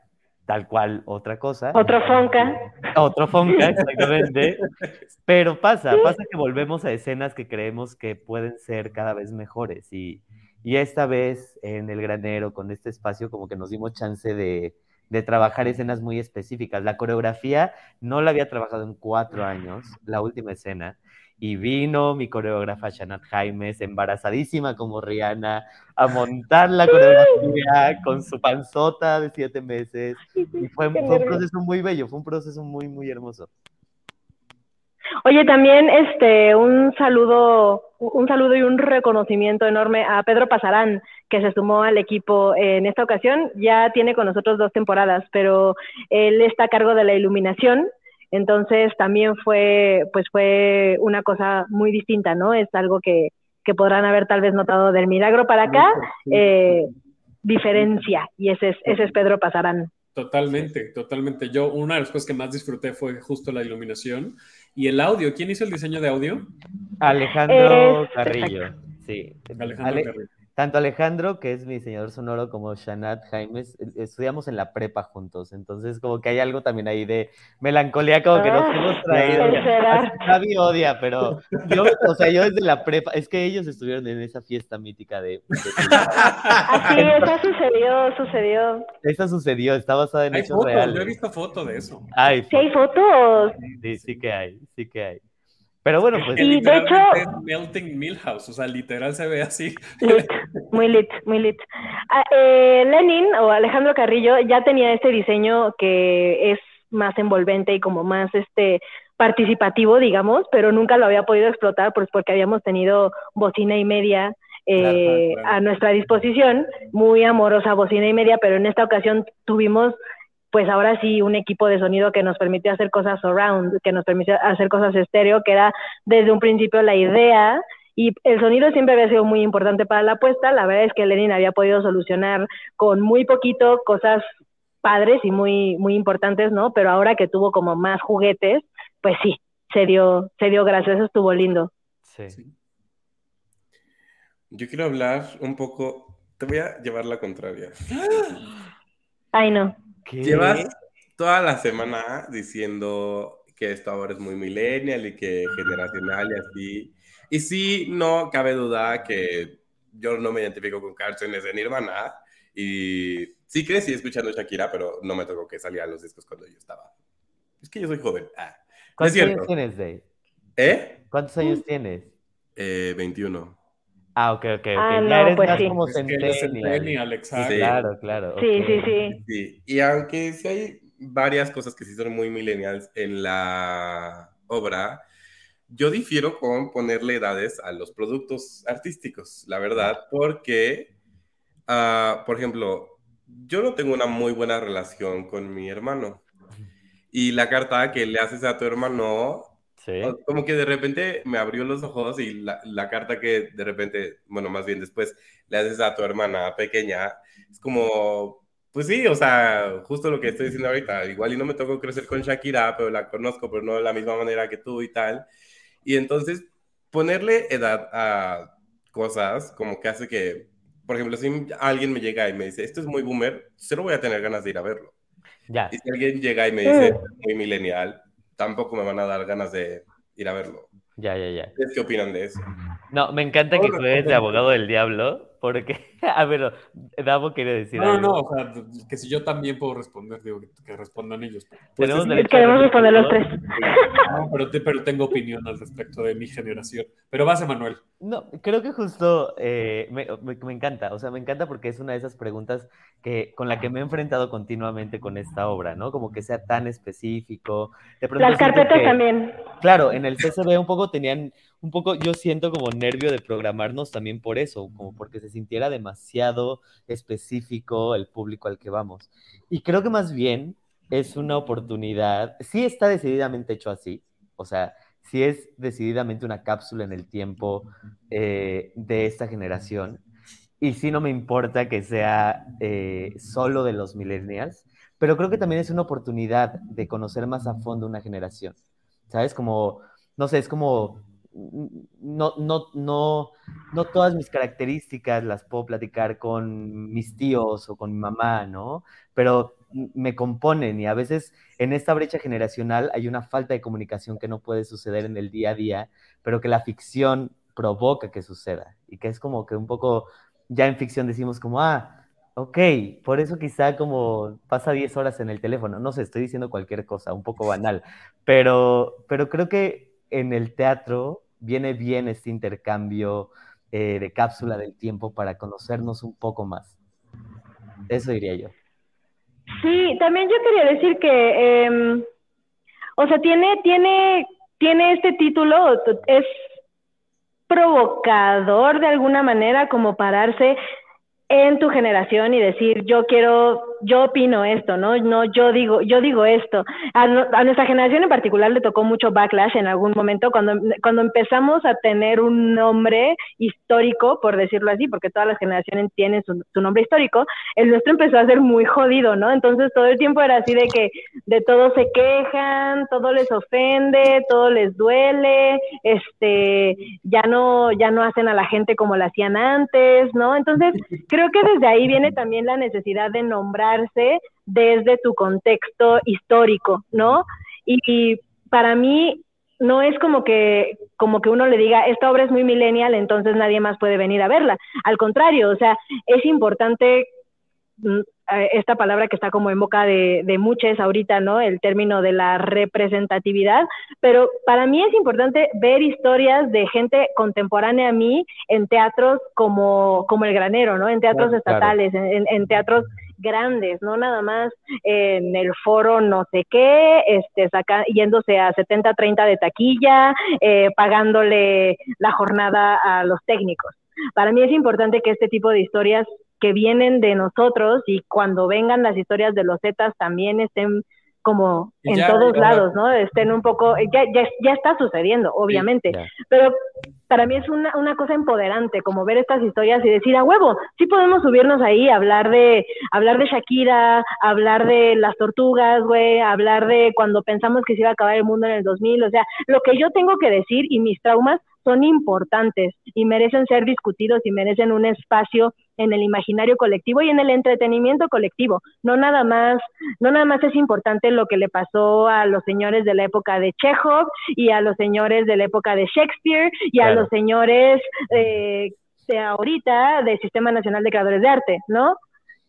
tal cual otra cosa.
Otro Fonca.
Otro Fonca, exactamente. Pero pasa, pasa que volvemos a escenas que creemos que pueden ser cada vez mejores y, y esta vez en el granero con este espacio como que nos dimos chance de, de trabajar escenas muy específicas. La coreografía no la había trabajado en cuatro años, la última escena, y vino mi coreógrafa Shanat Jaimes, embarazadísima como Rihanna, a montar la coreografía con su panzota de siete meses. Y fue, fue un proceso muy bello, fue un proceso muy, muy hermoso.
Oye, también este un saludo, un saludo y un reconocimiento enorme a Pedro Pasarán, que se sumó al equipo en esta ocasión. Ya tiene con nosotros dos temporadas, pero él está a cargo de la iluminación. Entonces también fue, pues fue una cosa muy distinta, ¿no? Es algo que, que podrán haber tal vez notado del milagro para acá, eh, diferencia, y ese es, ese es Pedro Pasarán.
Totalmente, totalmente. Yo, una de las cosas que más disfruté fue justo la iluminación y el audio. ¿Quién hizo el diseño de audio?
Alejandro Carrillo. Sí.
Alejandro Carrillo.
Tanto Alejandro, que es mi diseñador sonoro, como Shanat Jaimes, e, estudiamos en la prepa juntos. Entonces, como que hay algo también ahí de melancolía, como que nos
Ah,
hemos traído. Javi odia, pero yo, o sea, yo desde la prepa, es que ellos estuvieron en esa fiesta mítica de. de
Así, eso sucedió, sucedió.
Esa sucedió, está basada en
Hay
hechos
fotos,
reales.
yo he visto fotos de eso.
Ay,
Sí hay fotos.
sí, sí que hay, sí que hay. Pero bueno, pues.
Y de hecho-
Melting Millhouse, o sea, literal se ve así.
Lit, muy lit, muy lit. Ah, eh, Lenin o Alejandro Carrillo ya tenía este diseño que es más envolvente y como más este participativo, digamos, pero nunca lo había podido explotar pues porque habíamos tenido bocina y media eh,
Claro, claro.
a nuestra disposición, muy amorosa bocina y media, pero en esta ocasión tuvimos pues ahora sí un equipo de sonido que nos permitió hacer cosas surround, que nos permitió hacer cosas estéreo, que era desde un principio la idea y el sonido siempre había sido muy importante para la apuesta. La verdad es que Lenin había podido solucionar con muy poquito cosas padres y muy, muy importantes, ¿no? Pero ahora que tuvo como más juguetes, pues sí, se dio, se dio gracias, eso estuvo lindo.
Sí.
Yo quiero hablar un poco, te voy a llevar la contraria.
Ay, no.
¿Qué?
Llevas toda la semana diciendo que esto ahora es muy millennial y que generacional y así. Y sí, no cabe duda que yo no me identifico con canciones de Nirvana y sí crecí escuchando Shakira, pero no me tocó que salían los discos cuando yo estaba. Es que yo soy joven. Ah,
¿Cuántos años tienes, Dave?
¿Eh?
¿Cuántos años tienes?
Eh, 21.
Ah, ok, ok, ok.
Ah,
ya
no,
eres
pues
más
sí.
como
Es que él es
centennial.
Exacto.
Sí.
Claro, claro.
Sí,
ok.
sí, sí.
Sí, y aunque sí hay varias cosas que sí son muy millennials en la obra, yo difiero con ponerle edades a los productos artísticos, la verdad, porque, ah, por ejemplo, yo no tengo una muy buena relación con mi hermano. Y la carta que le haces a tu hermano,
Sí.
como que de repente me abrió los ojos y la, la carta que de repente, bueno, más bien después le haces a tu hermana pequeña, es como, pues sí, o sea, justo lo que estoy diciendo ahorita, igual y no me tocó crecer con Shakira, pero la conozco, pero no de la misma manera que tú y tal. Y entonces ponerle edad a cosas como que hace que por ejemplo, si alguien me llega y me dice, esto es muy boomer, cero voy a tener ganas de ir a verlo.
Ya.
Y si alguien llega y me dice, esto es muy millennial, tampoco me van a dar ganas de ir a verlo.
Ya, ya, ya.
¿Ustedes qué opinan de eso?
No, me encanta que juegues de abogado del diablo, porque, a ver, Davo quiere decir
No,
algo.
no, o sea, que si yo también puedo responder, digo, que, que respondan ellos. Pues es-
Queremos responder los tres.
no, pero, te- pero tengo opinión al respecto de mi generación. Pero vas, Emanuel.
No, creo que justo eh, me, me- me encanta, o sea, me encanta porque es una de esas preguntas que, con la que me he enfrentado continuamente con esta obra, ¿no? Como que sea tan específico. De
Las carpetas
que-
también.
Claro, en el CCB un poco tenían, un poco yo siento como nervio de programarnos también por eso, como porque se sintiera demasiado específico el público al que vamos. Y creo que más bien es una oportunidad, sí está decididamente hecho así, o sea, sí es decididamente una cápsula en el tiempo eh, de esta generación, y sí no me importa que sea eh, solo de los millennials, pero creo que también es una oportunidad de conocer más a fondo una generación. ¿Sabes? Como, no sé, es como, no, no, no, no todas mis características las puedo platicar con mis tíos o con mi mamá, ¿no? Pero me componen y a veces en esta brecha generacional hay una falta de comunicación que no puede suceder en el día a día, pero que la ficción provoca que suceda y que es como que un poco, ya en ficción decimos como, ah, ok, por eso quizá como pasa 10 horas en el teléfono, no sé, estoy diciendo cualquier cosa, un poco banal, pero, pero creo que en el teatro viene bien este intercambio eh, de cápsula del tiempo para conocernos un poco más. Eso diría yo.
Sí, también yo quería decir que, em, o sea, tiene, tiene, tiene este título, es provocador de alguna manera como pararse en tu generación y decir yo quiero yo opino esto no no yo digo yo digo esto. A, nuestra generación en particular le tocó mucho backlash en algún momento cuando cuando empezamos a tener un nombre histórico por decirlo así porque todas las generaciones tienen su, nombre histórico el nuestro empezó a ser muy jodido no entonces todo el tiempo era así de que de todo se quejan todo les ofende todo les duele este ya no ya no hacen a la gente como la hacían antes no entonces creo que desde ahí viene también la necesidad de desde tu contexto histórico, ¿no? Y, y para mí no es como que como que uno le diga esta obra es muy millennial, entonces nadie más puede venir a verla. Al contrario, o sea, es importante mm, eh, esta palabra que está como en boca de, de muchos ahorita, ¿no? El término de la representatividad, pero para mí es importante ver historias de gente contemporánea a mí en teatros como, como El Granero, ¿no? En teatros
Claro, claro.
estatales, en, en- en teatros grandes, no nada más en el foro no sé qué, este, saca, yéndose a 70-30 de taquilla, eh, pagándole la jornada a los técnicos. Para mí es importante que este tipo de historias que vienen de nosotros y cuando vengan las historias de los Zetas también estén como en
ya,
todos
ya.
lados, ¿no? Estén un poco, ya, ya, ya está sucediendo, obviamente, pero para mí es una, una cosa empoderante, como ver estas historias y decir, a huevo, sí podemos subirnos ahí, hablar de, hablar de Shakira, hablar de las tortugas, güey, hablar de cuando pensamos que se iba a acabar el mundo en el 2000, o sea, lo que yo tengo que decir y mis traumas son importantes y merecen ser discutidos y merecen un espacio en el imaginario colectivo y en el entretenimiento colectivo. No nada más, no nada más es importante lo que le pasó a los señores de la época de Chekhov y a los señores de la época de Shakespeare y a los señores eh, de ahorita del Sistema Nacional de Creadores de Arte, ¿no?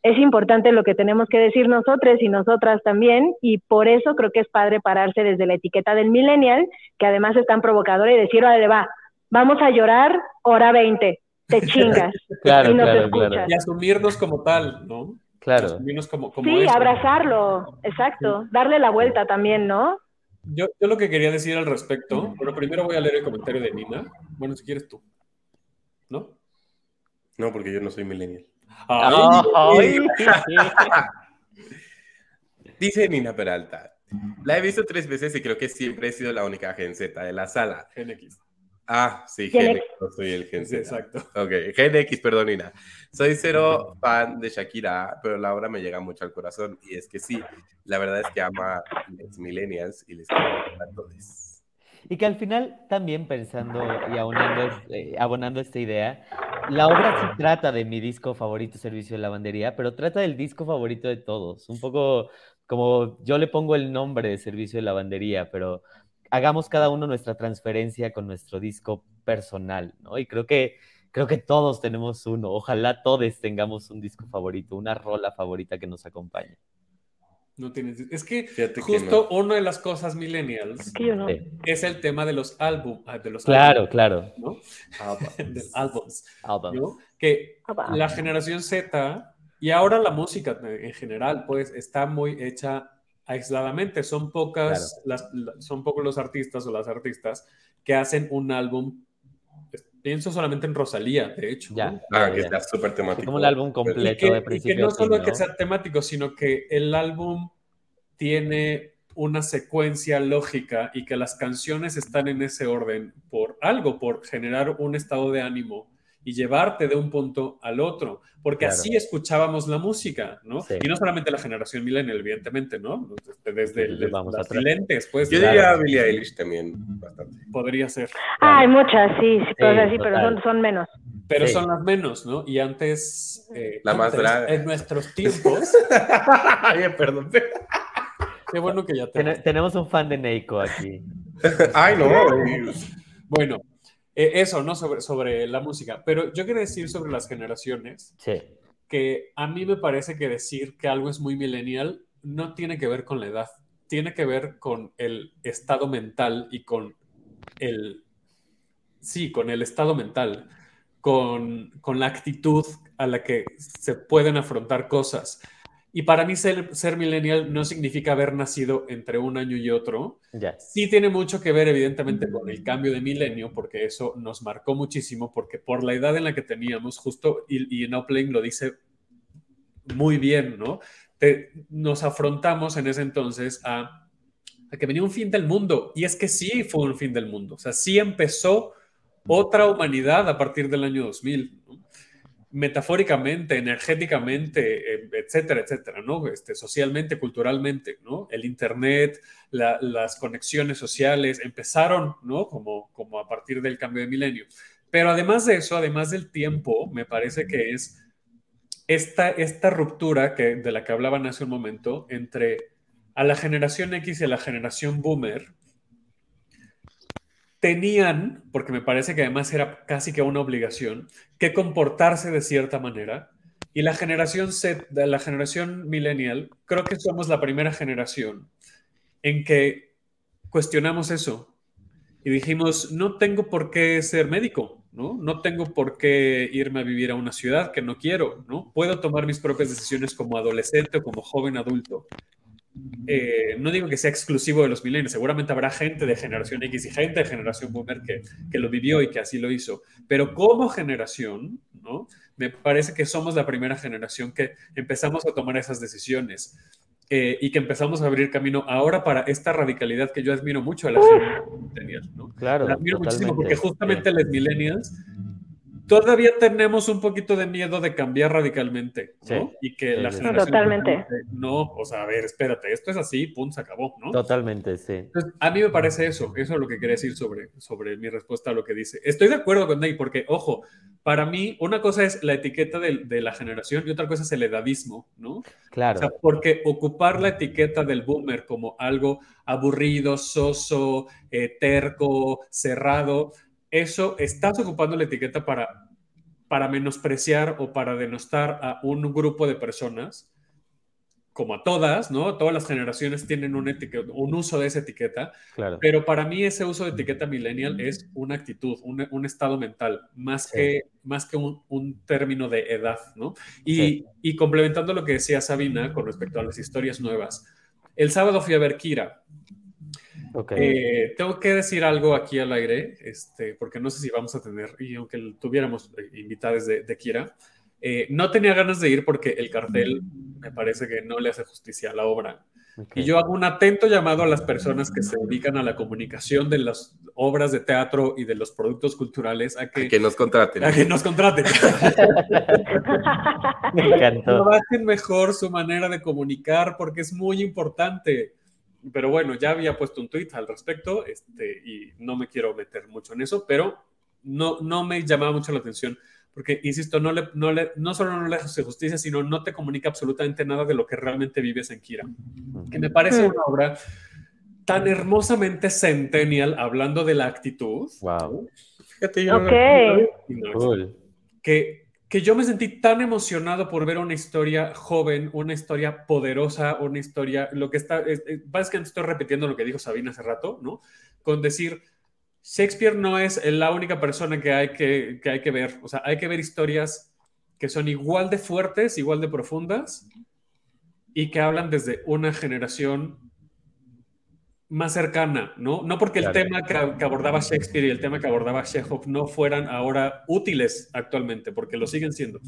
Es importante lo que tenemos que decir nosotros y nosotras también, y por eso creo que es padre pararse desde la etiqueta del millennial, que además es tan provocadora, y decir, órale, va, vamos a llorar, hora 20, te chingas,
Claro,
y no te
claro,
escuchas.
claro.
Y asumirnos como tal, ¿no?
Claro.
Asumirnos como, como
Sí,
eso.
abrazarlo, exacto, darle la vuelta también, ¿no?
Yo, yo lo que quería decir al respecto, pero primero voy a leer el comentario de Nina. Bueno, si quieres tú. ¿No?
No, porque yo no soy millennial.
Ay,
Ay.
Dice Nina Peralta. La he visto tres veces y creo que siempre he sido la única Gen Z de la sala.
Gen X.
Ah, sí,
Gen
Gen
X.
X, no soy el Gen
Sí,
Z.
exacto.
Ok, Gen X, perdón, Nina. Soy cero fan de Shakira, pero la obra me llega mucho al corazón. Y es que sí, la verdad es que ama a los millennials y les quiero a todos.
Y que al final también pensando y abonando, eh, abonando esta idea, la obra sí trata de mi disco favorito, Servicio de Lavandería, pero trata del disco favorito de todos. Un poco como yo le pongo el nombre de Servicio de Lavandería, pero hagamos cada uno nuestra transferencia con nuestro disco personal, ¿no? Y creo que, creo que todos tenemos uno. Ojalá todos tengamos un disco favorito, una rola favorita que nos acompañe.
No tienes. Es que justo una de las cosas millennials
Es que yo no.
Sí.
es el tema de los álbum, ah, de los
Claro,
álbum,
claro.
¿no? De álbums. ¿no? Que la generación Z y ahora la música en general, pues está muy hecha aisladamente. Son pocas, las, la- son pocos los artistas o las artistas que hacen un álbum. Pienso solamente en Rosalía, de hecho.
Ya.
¿no?
Ah,
ya,
que está súper temático.
como un álbum
Y
completo
que,
de
y que
principio
no
a fin,
solo que sea temático, sino que el álbum tiene una secuencia lógica y que las canciones están en ese orden por algo, por generar un estado de ánimo y llevarte de un punto al otro, porque
Claro.
así escuchábamos la música, ¿no?
Sí.
Y no solamente la generación millennial, evidentemente, ¿no? Desde,
Sí,
el-
vamos
las
atrás.
lentes, pues,
Yo
Claro.
diría a Billie Eilish también, bastante.
podría ser.
Ah, hay muchas, sí, sí, pero,
Sí,
pero son, son menos.
Pero
Sí.
son las menos, ¿no? Y antes, eh,
La más draga.
en nuestros tiempos,
Ay, perdón.
qué bueno que ya te
Ten- tenemos un fan de Neiko aquí.
Ay, no.
Bueno, eh, eso, ¿no? Sobre, sobre la música. Pero yo quiero decir sobre las generaciones
Sí,
que a mí me parece que decir que algo es muy millennial no tiene que ver con la edad, tiene que ver con el estado mental y con el, sí, con el estado mental, con, con la actitud a la que se pueden afrontar cosas. Y para mí ser, ser millennial no significa haber nacido entre un año y otro. Sí tiene mucho que ver, evidentemente, con el cambio de milenio, porque eso nos marcó muchísimo, porque por la edad en la que teníamos, justo, y, y en lo dice muy bien, ¿no? Te- nos afrontamos en ese entonces a, a que venía un fin del mundo, y es que sí fue un fin del mundo, o sea, sí empezó otra humanidad a partir del año 2000, ¿no? Metafóricamente, energéticamente, eh, etcétera, etcétera, ¿no? Este, socialmente, culturalmente, ¿no? El Internet, la- las conexiones sociales empezaron, ¿no? Como, como a partir del cambio de milenio. Pero además de eso, además del tiempo, me parece que es esta, esta ruptura que, de la que hablaban hace un momento entre a la generación X y a la generación boomer, tenían, porque me parece que además era casi que una obligación, que comportarse de cierta manera. Y la generación Z, la generación millennial, creo que somos la primera generación en que cuestionamos eso y dijimos, no tengo por qué ser médico, ¿no? No tengo por qué irme a vivir a una ciudad que no quiero, ¿no? Puedo tomar mis propias decisiones como adolescente o como joven adulto. Eh, no digo que sea exclusivo de los millennials, seguramente habrá gente de generación X y gente de generación boomer que, que lo vivió y que así lo hizo, pero como generación, ¿no? Me parece que somos la primera generación que empezamos a tomar esas decisiones eh, y que empezamos a abrir camino ahora para esta radicalidad que yo admiro mucho a la millennial, ¿no?
Claro.
La admiro muchísimo porque justamente los millennials todavía tenemos un poquito de miedo de cambiar radicalmente, ¿no?
Sí.
Y que
Sí,
la
sí,
generación
Totalmente.
no, o sea, a ver, espérate, esto es así, pum, se acabó, ¿no?
Totalmente, sí.
Entonces, a mí me parece eso, eso es lo que quería decir sobre, sobre mi respuesta a lo que dice. Estoy de acuerdo con Ney, porque, ojo, para mí una cosa es la etiqueta de, de la generación y otra cosa es el edadismo, ¿no?
Claro.
O sea, porque ocupar la etiqueta del boomer como algo aburrido, soso, eh, terco, cerrado, eso estás ocupando la etiqueta para, para menospreciar o para denostar a un grupo de personas, como a todas, ¿no? Todas las generaciones tienen un, etiqueta, un uso de esa etiqueta,
claro.
pero para mí ese uso de etiqueta millennial es una actitud, un, un estado mental, más
Sí.
que, más que un, un término de edad, ¿no? Y,
Sí.
y complementando lo que decía Sabina con respecto a las historias nuevas. El sábado fui a ver Kira.
Ok.
Eh, tengo que decir algo aquí al aire, este, porque no sé si vamos a tener, y aunque tuviéramos eh, invitados de, de Kira, eh, no tenía ganas de ir porque el cartel me parece que no le hace justicia a la obra.
ok.
Y yo hago un atento llamado a las personas que se dedican a la comunicación de las obras de teatro y de los productos culturales a que,
Que nos contraten.
a que nos contraten.
Me encantó.
Trabajen mejor su manera de comunicar porque es muy importante. Pero bueno, ya había puesto un tweet al respecto este, y no me quiero meter mucho en eso, pero no, no me llamaba mucho la atención porque, insisto, no, le, no, le, no solo no le hace justicia, sino no te comunica absolutamente nada de lo que realmente vives en Kira. Que me parece una obra tan hermosamente centennial, hablando de la actitud.
Wow.
Fíjate, yo no-
Ok.
Cool.
que, que yo me sentí tan emocionado por ver una historia joven, una historia poderosa, una historia, lo que está, es- es- básicamente estoy repitiendo lo que dijo Sabina hace rato, ¿no? Con decir, Shakespeare no es la única persona que hay que, que hay que ver, o sea, hay que ver historias que son igual de fuertes, igual de profundas y que hablan desde una generación más cercana, ¿no? No porque el
Claro.
tema que, que abordaba Shakespeare y el tema que abordaba Chekhov no fueran ahora útiles actualmente, porque lo siguen siendo,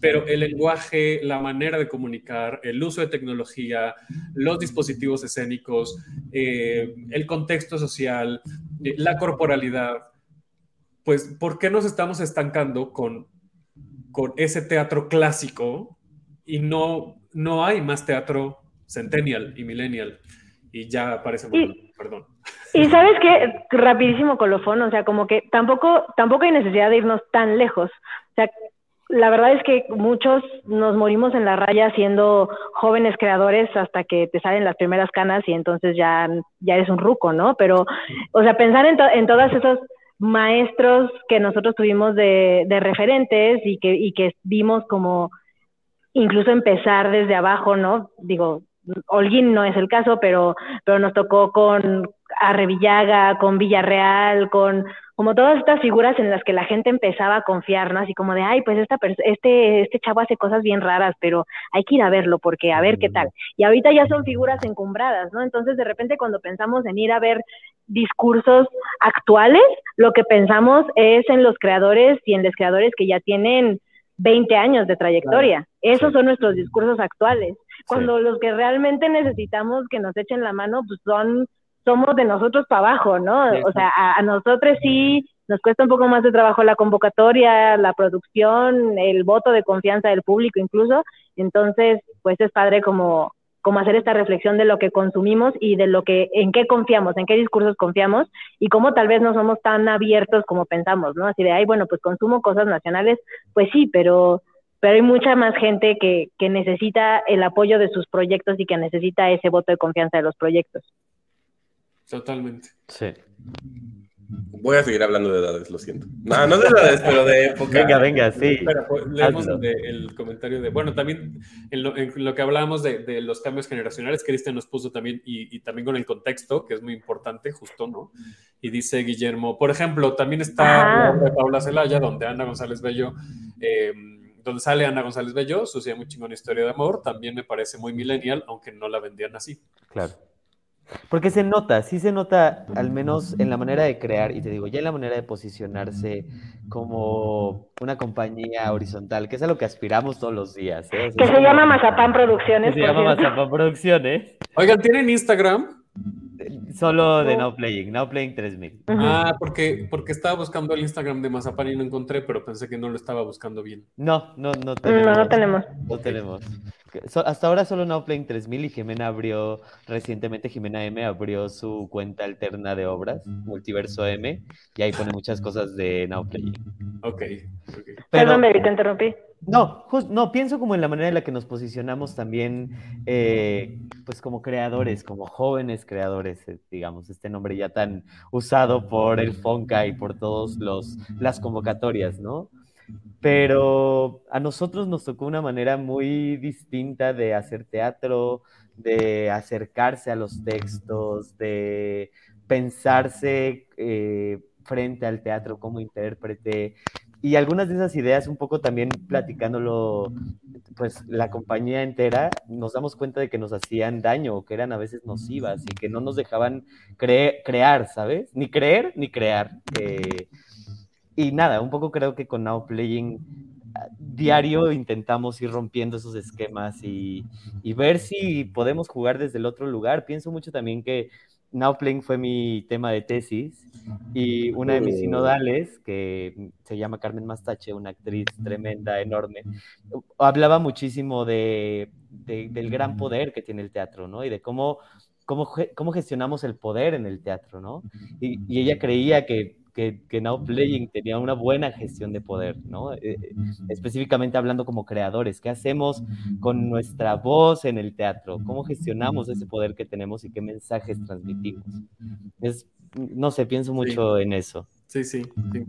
pero el lenguaje, la manera de comunicar, el uso de tecnología, los dispositivos escénicos, eh, el contexto social, eh, la corporalidad, pues, ¿por qué nos estamos estancando con, con ese teatro clásico y no, no hay más teatro centennial y millennial? Y ya parece
Y-
perdón.
Y sabes qué, rapidísimo colofón, o sea, como que tampoco, tampoco hay necesidad de irnos tan lejos. O sea, la verdad es que muchos nos morimos en la raya siendo jóvenes creadores hasta que te salen las primeras canas y entonces ya, ya eres un ruco, ¿no? Pero, o sea, pensar en, to- en todos esos maestros que nosotros tuvimos de, de referentes y que, y que vimos como incluso empezar desde abajo, ¿no? Digo, Holguín no es el caso, pero, pero nos tocó con Arrevillaga, con Villarreal, con como todas estas figuras en las que la gente empezaba a confiar, ¿no? Así como de, ay, pues esta este, este chavo hace cosas bien raras, pero hay que ir a verlo porque a ver qué tal. Y ahorita ya son figuras encumbradas, ¿no? Entonces, de repente, cuando pensamos en ir a ver discursos actuales, lo que pensamos es en los creadores y en los creadores que ya tienen 20 años de trayectoria. Esos son nuestros discursos actuales. Cuando los que realmente necesitamos que nos echen la mano, pues son, somos de nosotros para abajo, ¿no?
Sí,
O sea, a, a nosotros sí nos cuesta un poco más de trabajo la convocatoria, la producción, el voto de confianza del público incluso. Entonces, pues es padre como, como hacer esta reflexión de lo que consumimos y de lo que, en qué confiamos, en qué discursos confiamos y cómo tal vez no somos tan abiertos como pensamos, ¿no? Así de, ay, bueno, pues consumo cosas nacionales, pues sí, pero, pero hay mucha más gente que, que necesita el apoyo de sus proyectos y que necesita ese voto de confianza de los proyectos.
Totalmente.
Sí.
Voy a seguir hablando de edades, lo siento. No, no de edades, pero de época.
Venga, venga, sí.
Pues, leemos de- el comentario de. Bueno, también en lo, en lo que hablábamos de, de los cambios generacionales, Cristian nos puso también, y, y también con el contexto, que es muy importante, justo, ¿no? Y dice Guillermo, por ejemplo, también está
Ajá.
la obra de Paula Celaya, donde Ana González Bello, eh, donde sale Ana González Bello, su muy chingona historia de amor, también me parece muy millennial, aunque no la vendían así.
Claro. Porque se nota, sí se nota, al menos en la manera de crear, y te digo, ya en la manera de posicionarse como una compañía horizontal, que es a lo que aspiramos todos los días. ¿eh? O sea,
Que
es
se llama Mazapán Producciones.
que se llama. Mazapán Producciones,
Oigan, ¿tienen Instagram?
Solo de Now Playing, Now Playing 3000.
Ujú.
Ah, porque, porque estaba buscando el Instagram de Mazapán y no encontré, pero pensé que no lo estaba buscando bien.
No, no, no
No,
tenemos.
no tenemos.
No tenemos. Que- so- hasta ahora solo Now Playing 3000 y Jimena abrió, recientemente Jimena M abrió su cuenta alterna de obras, Multiverso M, y ahí pone muchas cosas de Now Playing.
Ok, ok.
Pero,
Perdón, baby, te interrumpí.
No, no, pienso como en la manera en la que nos posicionamos también, eh, pues como creadores, como jóvenes creadores, eh, digamos, este nombre ya tan usado por el Fonca y por todos los las convocatorias, ¿no? Pero a nosotros nos tocó una manera muy distinta de hacer teatro, de acercarse a los textos, de pensarse eh, frente al teatro como intérprete. Y algunas de esas ideas, un poco también platicándolo, pues la compañía entera, nos damos cuenta de que nos hacían daño, que eran a veces nocivas y que no nos dejaban cre- crear, ¿sabes? Ni creer ni crear. Eh, y nada, un poco creo que con Now Playing ah, diario intentamos ir rompiendo esos esquemas y, y ver si podemos jugar desde el otro lugar. Pienso mucho también que Now Playing fue mi tema de tesis y una de mis sinodales, que se llama Carmen Mastache, una actriz tremenda, enorme, hablaba muchísimo de, de- del gran poder que tiene el teatro, ¿no? Y de cómo, cómo, cómo gestionamos el poder en el teatro, ¿no? Y, y ella creía que, que, que Now Playing tenía una buena gestión de poder, ¿no? Eh, eh, específicamente hablando como creadores, ¿qué hacemos con nuestra voz en el teatro? ¿Cómo gestionamos ese poder que tenemos y qué mensajes transmitimos? Es, no sé, pienso mucho en eso.
Sí, sí, sí.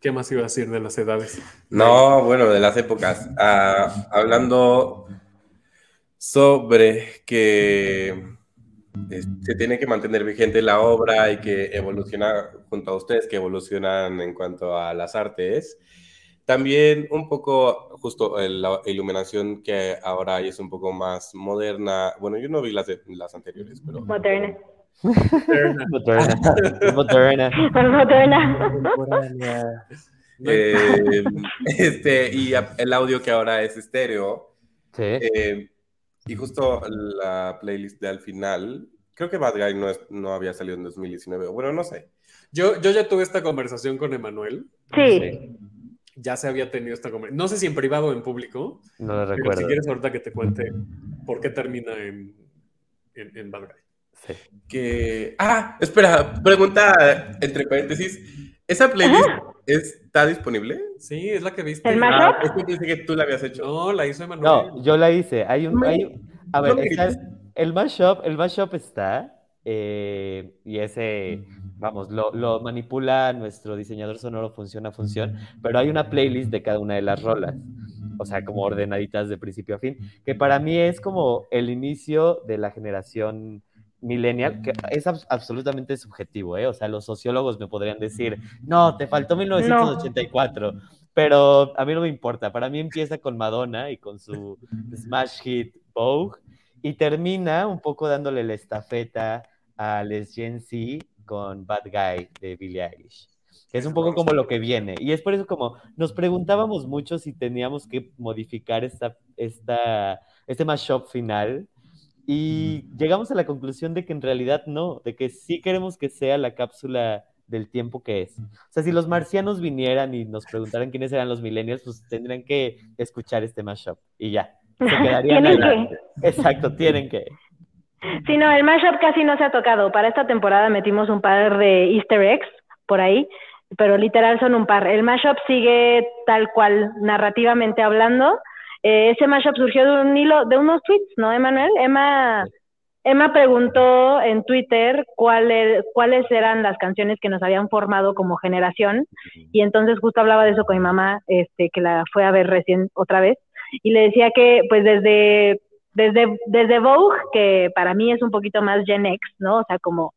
¿Qué más iba a decir de las edades?
No, bueno, de las épocas. Ah, hablando sobre que se tiene que mantener vigente la obra y que evoluciona junto a ustedes, que evolucionan en cuanto a las artes. También un poco, justo la iluminación que ahora hay es un poco más moderna. Bueno, yo no vi las, las anteriores, pero...
Moderna.
Moderna. Moderna.
Moderna.
Eh, este, y el audio que ahora es estéreo.
Sí.
Eh, y justo la playlist de al final, creo que Bad Guy no, es- no había salido en 2019. Bueno, no sé.
Yo, yo ya tuve esta conversación con Emanuel.
Sí.
Ya se había tenido esta conversación. No sé si en privado o en público.
No lo
Pero
recuerdo.
si quieres ahorita que te cuente por qué termina en, en, en Bad Guy.
Sí.
Que... Ah, espera, pregunta entre paréntesis. ¿Esa playlist está disponible?
Sí, es la que viste.
¿El
Ah,
mashup?
es que pensé que tú la habías hecho.
No, la hizo Emanuel.
No, yo la hice. Hay un, hay a ver,
no
está- el mashup, el mashup está eh, y ese, vamos, lo, lo manipula nuestro diseñador sonoro función a función, pero hay una playlist de cada una de las rolas, o sea, como ordenaditas de principio a fin, que para mí es como el inicio de la generación millennial, que es abs- absolutamente subjetivo, ¿eh? O sea, los sociólogos me podrían decir, no, te faltó 1984, pero a mí no me importa, para mí empieza con Madonna y con su smash hit Vogue y termina un poco dándole la estafeta a Les Gen Z con Bad Guy de Billie Eilish. que Es un poco como lo que viene. Y es por eso como nos preguntábamos mucho si teníamos que modificar esta, esta, este mashup final. Y llegamos a la conclusión de que en realidad no, de que sí queremos que sea la cápsula del tiempo que es. O sea, si los marcianos vinieran y nos preguntaran quiénes eran los millennials, pues tendrían que escuchar este mashup y ya. Se quedarían
Tienen.
Exacto, tienen que.
Sí, no, el mashup casi no se ha tocado. Para esta temporada metimos un par de easter eggs por ahí, pero literal son un par. El mashup sigue tal cual, narrativamente hablando. Eh, ese mashup surgió de un hilo, de unos tweets, ¿no, Emanuel? Emma, Emma preguntó en Twitter cuáles cuáles eran las canciones que nos habían formado como generación y entonces justo hablaba de eso con mi mamá, este, que la fue a ver recién otra vez y le decía que pues desde desde, desde Vogue, que para mí es un poquito más Gen X, ¿no? O sea, como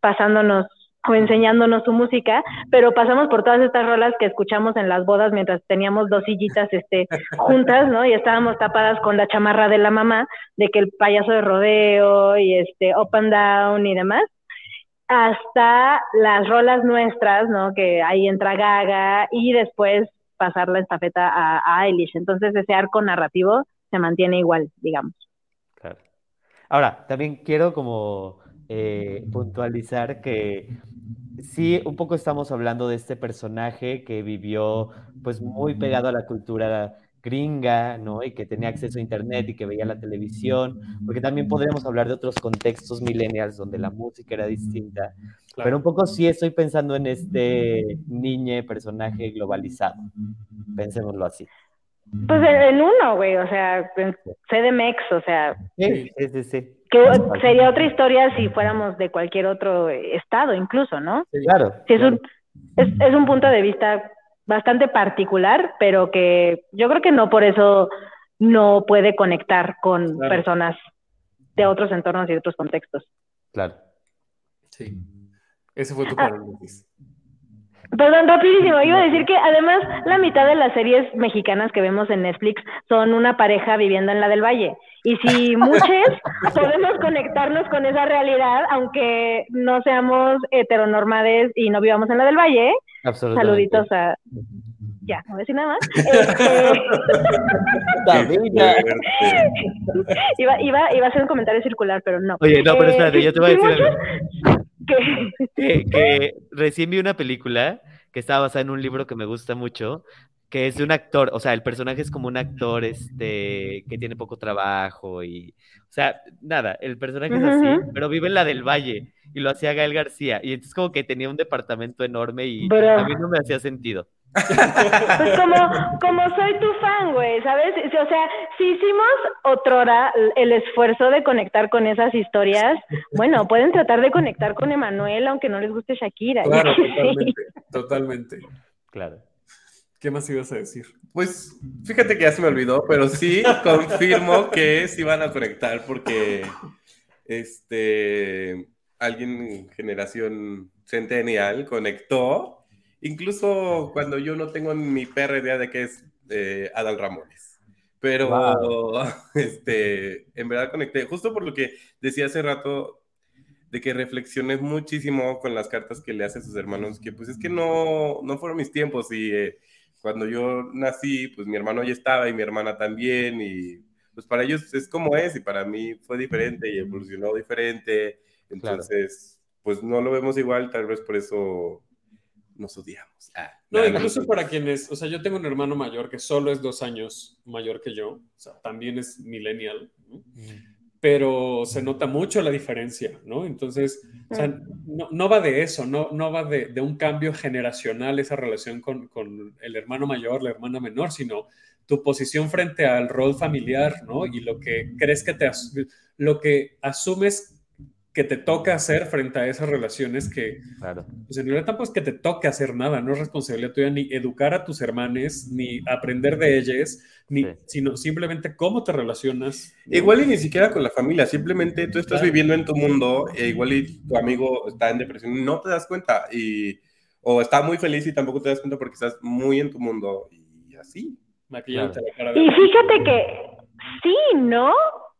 pasándonos o enseñándonos su música, pero pasamos por todas estas rolas que escuchamos en las bodas mientras teníamos dos sillitas este, juntas, ¿no? Y estábamos tapadas con la chamarra de la mamá, de que el payaso de rodeo y este up and down y demás, hasta las rolas nuestras, ¿no? Que ahí entra Gaga y después pasar la estafeta a, a Eilish. Entonces ese arco narrativo se mantiene igual, digamos.
Claro. Ahora, también quiero como eh, puntualizar que sí, un poco estamos hablando de este personaje que vivió pues muy pegado a la cultura gringa, ¿no? Y que tenía acceso a internet y que veía la televisión, porque también podríamos hablar de otros contextos millennials donde la música era distinta,
Claro.
pero un poco sí estoy pensando en este niñe personaje globalizado, pensémoslo así.
Pues en, en uno, güey, o sea, en CDMX, o sea,
Sí, sí, sí. sí.
Que sería otra historia si fuéramos de cualquier otro estado, incluso, ¿no?
Claro.
Sí, es
claro.
un, es, es un punto de vista bastante particular, pero que yo creo que no por eso no puede conectar con
Claro.
personas de otros entornos y de otros contextos.
Claro.
Sí. Ese fue tu
Ah. Perdón, rapidísimo, iba a decir que además la mitad de las series mexicanas que vemos en Netflix son una pareja viviendo en la del Valle. Y si muchos podemos conectarnos con esa realidad, aunque no seamos heteronormades y no vivamos en la del Valle,
Absolutamente.
saluditos a... Ya, no voy a decir nada más. Este, iba, iba, iba a hacer un comentario circular, pero no.
Oye, no, pero
Eh,
espérate, yo te voy a
si
decir
muchos-
algo.
que-
recién vi una película que estaba basada en un libro que me gusta mucho, que es de un actor, o sea, el personaje es como un actor este, que tiene poco trabajo y, o sea, nada, el personaje es así, pero vive en la del Valle y lo hacía Gael García y entonces como que tenía un departamento enorme y a mí no me hacía sentido.
Pues como, como soy tu fan, güey, ¿sabes? O sea, si hicimos otrora el esfuerzo de conectar con esas historias, bueno, pueden tratar de conectar con Emanuel, aunque no les guste Shakira.
Claro, totalmente, totalmente.
Claro.
¿Qué más ibas a decir?
Pues fíjate que ya se me olvidó, pero sí confirmo que sí van a conectar porque este alguien generación centennial conectó Incluso cuando yo no tengo mi perra idea de qué es eh, Adal Ramones. Pero, este, en verdad conecté, justo por lo que decía hace rato, de que reflexioné muchísimo con las cartas que le hace a sus hermanos, que pues es que no, no fueron mis tiempos y eh, cuando yo nací, pues mi hermano ya estaba y mi hermana también y pues para ellos es como es y para mí fue diferente y evolucionó diferente, entonces pues no lo vemos igual, tal vez por eso nos odiamos. Ah,
no, incluso para quienes, o sea, yo tengo un hermano mayor que solo es dos años mayor que yo, o sea, también es millennial, pero se nota mucho la diferencia, ¿no? Entonces, o sea, no, va de eso, no, no va de, de, un cambio generacional esa relación con, con, el hermano mayor, la hermana menor, sino tu posición frente al rol familiar, ¿no? Y lo que crees que te, lo que asumes que te toca hacer frente a esas relaciones que,
claro.
pues en realidad tampoco es que te toque hacer nada, no es responsabilidad tuya ni educar a tus hermanos, ni aprender de ellas, ni, sino simplemente cómo te relacionas.
Igual y ni siquiera con la familia, simplemente tú estás viviendo en tu mundo, e igual y tu amigo está en depresión, no te das cuenta, y, o está muy feliz y tampoco te das cuenta porque estás muy en tu mundo, y así.
Y fíjate que sí, ¿no?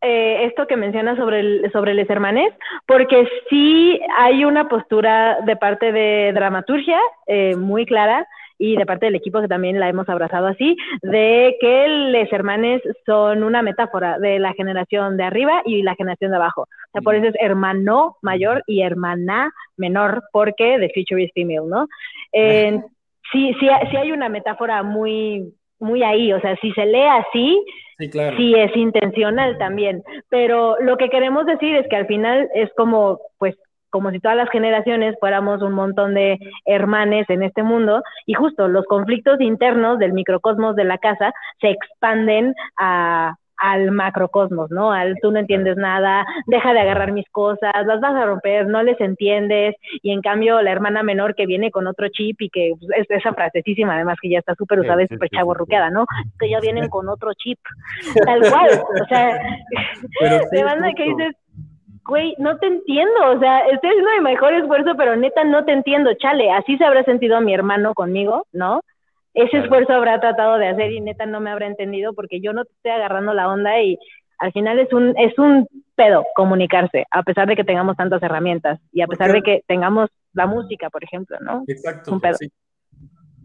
Eh, esto que menciona sobre, el, sobre les hermanes, porque sí hay una postura de parte de dramaturgia eh, muy clara y de parte del equipo que también la hemos abrazado así, de que les hermanes son una metáfora de la generación de arriba y la generación de abajo. O sea, por eso es hermano mayor y hermana menor, porque the future is female, ¿no? sí, sí, sí hay una metáfora muy, muy ahí, o sea, si se lee así,
sí,
es intencional también, pero lo que queremos decir es que al final es como, pues, como si todas las generaciones fuéramos un montón de hermanes en este mundo y justo los conflictos internos del microcosmos de la casa se expanden a, al macrocosmos, ¿no? Al tú no entiendes nada, deja de agarrar mis cosas, las vas a romper, no les entiendes, y en cambio la hermana menor que viene con otro chip y que es esa frasecísima además que ya está súper usada y súper chaborruqueada, ¿no? Que ya vienen con otro chip, tal cual, o sea, de banda que dices, güey, no te entiendo, o sea, estoy haciendo mi mejor esfuerzo, pero neta no te entiendo, chale, así se habrá sentido mi hermano conmigo, ¿no? Ese esfuerzo habrá tratado de hacer y neta no me habrá entendido porque yo no te estoy agarrando la onda y al final es un, es un pedo comunicarse, a pesar de que tengamos tantas herramientas y a pesar de que tengamos la música, por ejemplo, ¿no?
Exacto.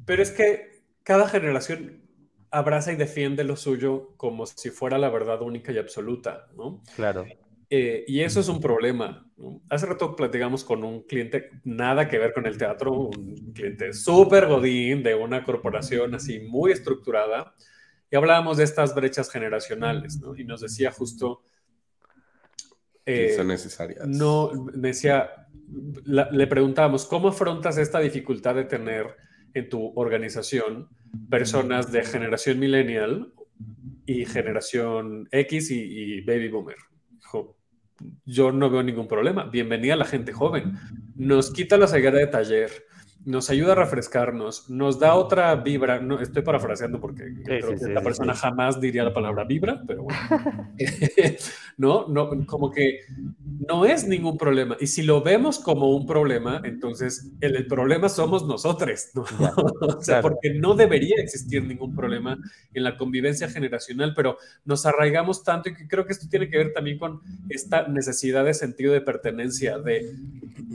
Pero es que cada generación abraza y defiende lo suyo como si fuera la verdad única y absoluta, ¿no?
Claro.
Eh, y eso es un problema. Hace rato platicamos con un cliente, nada que ver con el teatro, un cliente súper godín de una corporación así muy estructurada, y hablábamos de estas brechas generacionales, ¿no? Y nos decía justo...
que son eh, necesarias.
No, decía, le preguntábamos, ¿cómo afrontas esta dificultad de tener en tu organización personas de generación millennial y generación X y, y baby boomer? Yo no veo ningún problema. Bienvenida a la gente joven. Nos quita la ceguera de taller, nos ayuda a refrescarnos, nos da otra vibra. No, estoy parafraseando porque creo que la persona jamás diría la palabra vibra, pero bueno. no, no, como que no es ningún problema. Y si lo vemos como un problema, entonces el, problema somos nosotros, ¿no? o sea, porque no debería existir ningún problema en la convivencia generacional, pero nos arraigamos tanto y creo que esto tiene que ver también con esta necesidad de sentido de pertenencia, de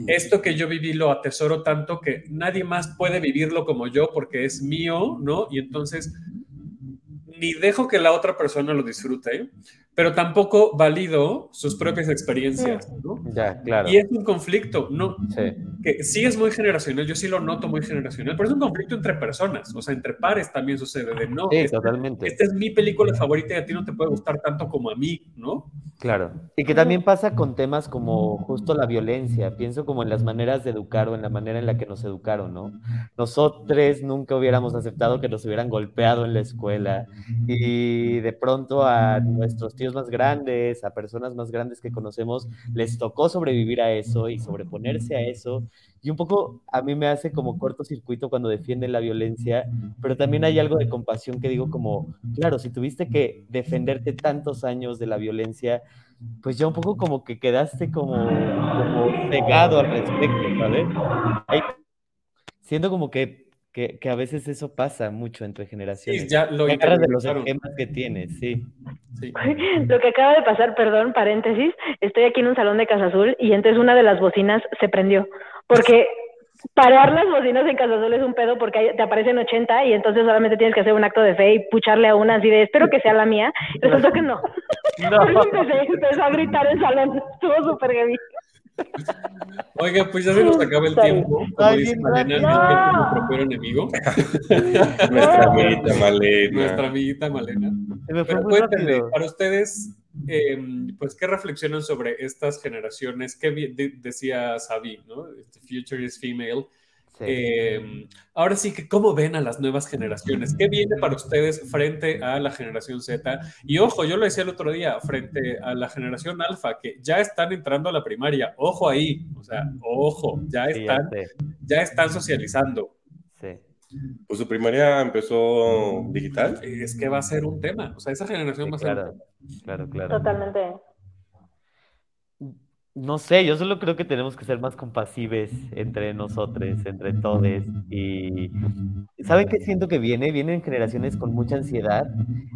esto que yo viví lo atesoro tanto que nadie más puede vivirlo como yo porque es mío, ¿no? Y entonces ni dejo que la otra persona lo disfrute, pero tampoco valido sus propias experiencias, ¿no?
Ya, claro.
Y es un conflicto, ¿no?
Sí.
que sí es muy generacional, yo sí lo noto muy generacional, pero es un conflicto entre personas, o sea, entre pares también sucede de no.
Sí,
este-
totalmente.
Esta es mi película favorita y a ti no te puede gustar tanto como a mí, ¿no?
Claro. Y que también pasa con temas como justo la violencia. Pienso como en las maneras de educar o en la manera en la que nos educaron, ¿no? Nosotros nunca hubiéramos aceptado que nos hubieran golpeado en la escuela y de pronto a nuestros más grandes, a personas más grandes que conocemos, les tocó sobrevivir a eso y sobreponerse a eso. Y un poco a mí me hace como cortocircuito cuando defienden la violencia, pero también hay algo de compasión que digo como, claro, si tuviste que defenderte tantos años de la violencia, pues ya un poco como que quedaste como, como cegado al respecto, ¿sabes? Ahí- siento como que, que, que a veces eso pasa mucho entre generaciones.
Sí, ya lo
de los esquemas que tienes, sí.
Sí.
Lo que acaba de pasar, perdón, paréntesis, estoy aquí en un salón de Casa Azul y entonces una de las bocinas se prendió. Porque parar las bocinas en Casa Azul es un pedo porque te aparecen 80 y entonces solamente tienes que hacer un acto de fe y pucharle a una así de espero que sea la mía. Resulta que no. Por eso empecé, empezó a gritar el salón. Estuvo súper heavy.
Oiga, pues ya se nos acaba el tiempo. Como dice Malena, nuestro peor enemigo.
Nuestra amiguita Malena.
Nuestra amiguita Pero cuéntenme, para ustedes, eh, pues, ¿qué reflexionan sobre estas generaciones? ¿Qué de- decía Sabi, ¿no? The future is female.
Sí.
Eh, ahora sí que, ¿cómo ven a las nuevas generaciones? ¿Qué viene para ustedes frente a la generación Z? Y ojo, yo lo decía el otro día, frente a la generación alfa, que ya están entrando a la primaria. Ojo ahí, o sea, ojo, ya
Sí, ya
están, ya están socializando.
sí.
Pues su primaria empezó digital.
Es que va a ser un tema, o sea, esa generación
Sí,
va a ser un
claro,
tema.
claro, claro.
Totalmente.
No sé, yo solo creo que tenemos que ser más compasivos entre nosotros, entre todos. Y ¿saben qué siento que viene? Vienen generaciones con mucha ansiedad.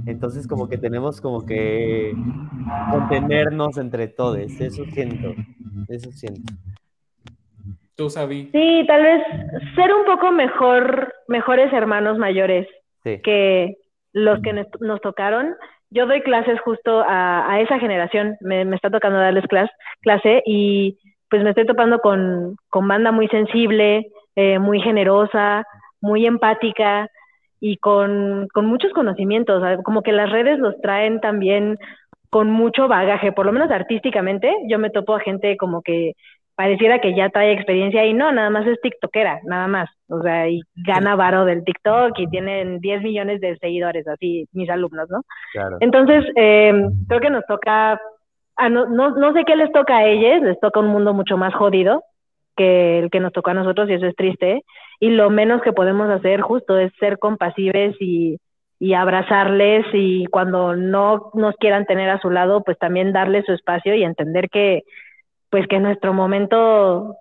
Entonces como que tenemos como que contenernos entre todos. Eso siento. Eso siento.
Tú, Sabi.
Sí, tal vez ser un poco mejor, mejores hermanos mayores
Sí.
que los que nos, nos tocaron. Yo doy clases justo a, a esa generación, me, me está tocando darles clase, clase y pues me estoy topando con, con banda muy sensible, eh, muy generosa, muy empática y con, con muchos conocimientos, como que las redes los traen también con mucho bagaje, por lo menos artísticamente, yo me topo a gente como que pareciera que ya trae experiencia y no, nada más es tiktokera, nada más, o sea, y gana varo del TikTok y tienen 10 millones de seguidores, así mis alumnos, ¿no?
Claro.
Entonces, eh, creo que nos toca, ah, no, no, no sé qué les toca a ellos, les toca un mundo mucho más jodido que el que nos tocó a nosotros y eso es triste. Y lo menos que podemos hacer justo es ser compasivos y, y abrazarles y cuando no nos quieran tener a su lado, pues también darles su espacio y entender que, pues que nuestro momento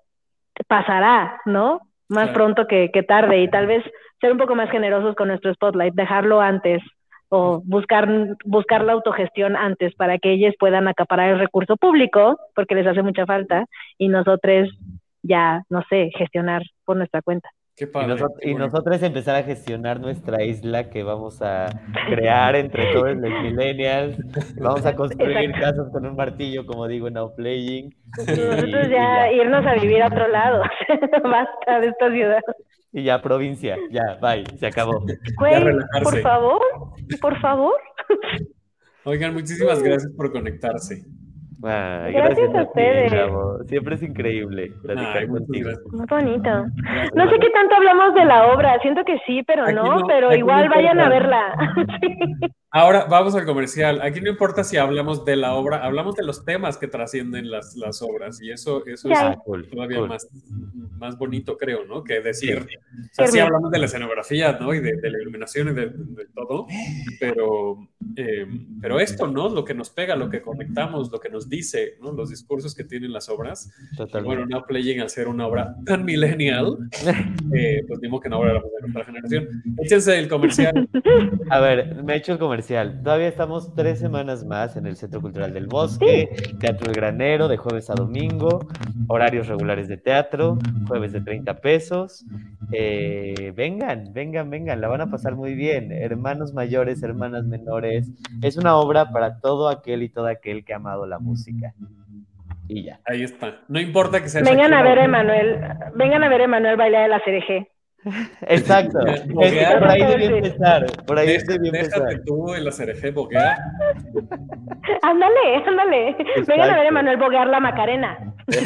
pasará, ¿no? Más
Claro.
pronto que, que tarde y tal vez ser un poco más generosos con nuestro spotlight, dejarlo antes o buscar, buscar la autogestión antes para que ellos puedan acaparar el recurso público, porque les hace mucha falta, y nosotros ya, no sé, gestionar por nuestra cuenta.
Qué
Y,
padre.
nosot-
qué
y nosotros empezar a gestionar nuestra isla que vamos a crear entre todos los millennials. Vamos a construir
Exacto.
casas con un martillo, como digo, en Now Playing. Y,
Nosotros
y
ya
ya,
irnos a vivir a otro lado, basta de esta ciudad.
y ya, provincia, ya, bye, se acabó.
Güey, por favor, por favor.
Oigan, muchísimas gracias por conectarse.
Ay,
Gracias a ustedes.
Siempre es increíble platicar
Ay,
contigo.
Muy bonito. No sé qué tanto hablamos de la obra, siento que sí, pero no,
no,
pero
no
igual vayan a verla. Sí.
Ahora vamos al comercial. Aquí no importa si hablamos de la obra, hablamos de los temas que trascienden las, las obras y eso, eso es
Ah, cool,
todavía
cool.
más, más bonito, creo, ¿no? Que decir. O sea,
Qué
sí
bien.
hablamos de la escenografía, ¿no? Y de, de la iluminación y de, de todo, pero, eh, pero esto, ¿no? Lo que nos pega, lo que conectamos, lo que nos dice, ¿no? Los discursos que tienen las obras.
Totalmente.
bueno, Now Playing, al ser una obra tan millennial, eh, pues mismo que no hablamos de nuestra generación. Échense el comercial.
A ver, me he hecho el comercial. Todavía estamos tres semanas más en el Centro Cultural del Bosque, Teatro El Granero, de jueves a domingo, horarios regulares de teatro, jueves de 30 pesos. Eh, vengan, vengan, vengan, la van a pasar muy bien. Hermanos mayores, hermanas menores. Es una obra para todo aquel y toda aquel que ha amado la música. y ya.
Ahí está. No importa que sea.
Vengan a ver Emanuel, vengan a ver a Emanuel bailar de la CRG.
Exacto. Por ahí debí empezar. Por ahí
Deja-
debí empezar.
Déjate tú en la CRG boguear.
Ándale, ándale. Vengan a ver a. Emanuel boguear la Macarena.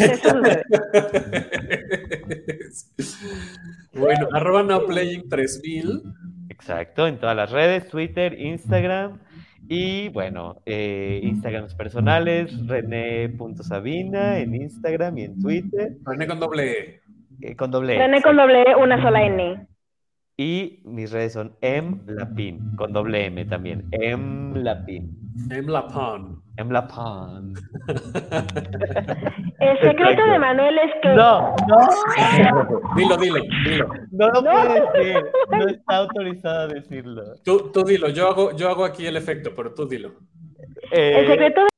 Bueno, arroba no playing 3000.
Exacto, en todas las redes, Twitter, Instagram. Y bueno, eh, Instagrams personales, René.sabina en Instagram y en Twitter,
René con doble E.
eh, con doble E.
René con doble E, una sola N.
Y mis redes son mlapin, con doble M también. mlapin.
M. Lapon.
mlapin.
El secreto de Manuel es que
No, no.
Dilo, dilo, dilo.
No lo
No.
puedo decir. No está autorizado a decirlo.
Tú, tú dilo. Yo hago, yo hago aquí el efecto, pero tú dilo.
Eh,
el secreto de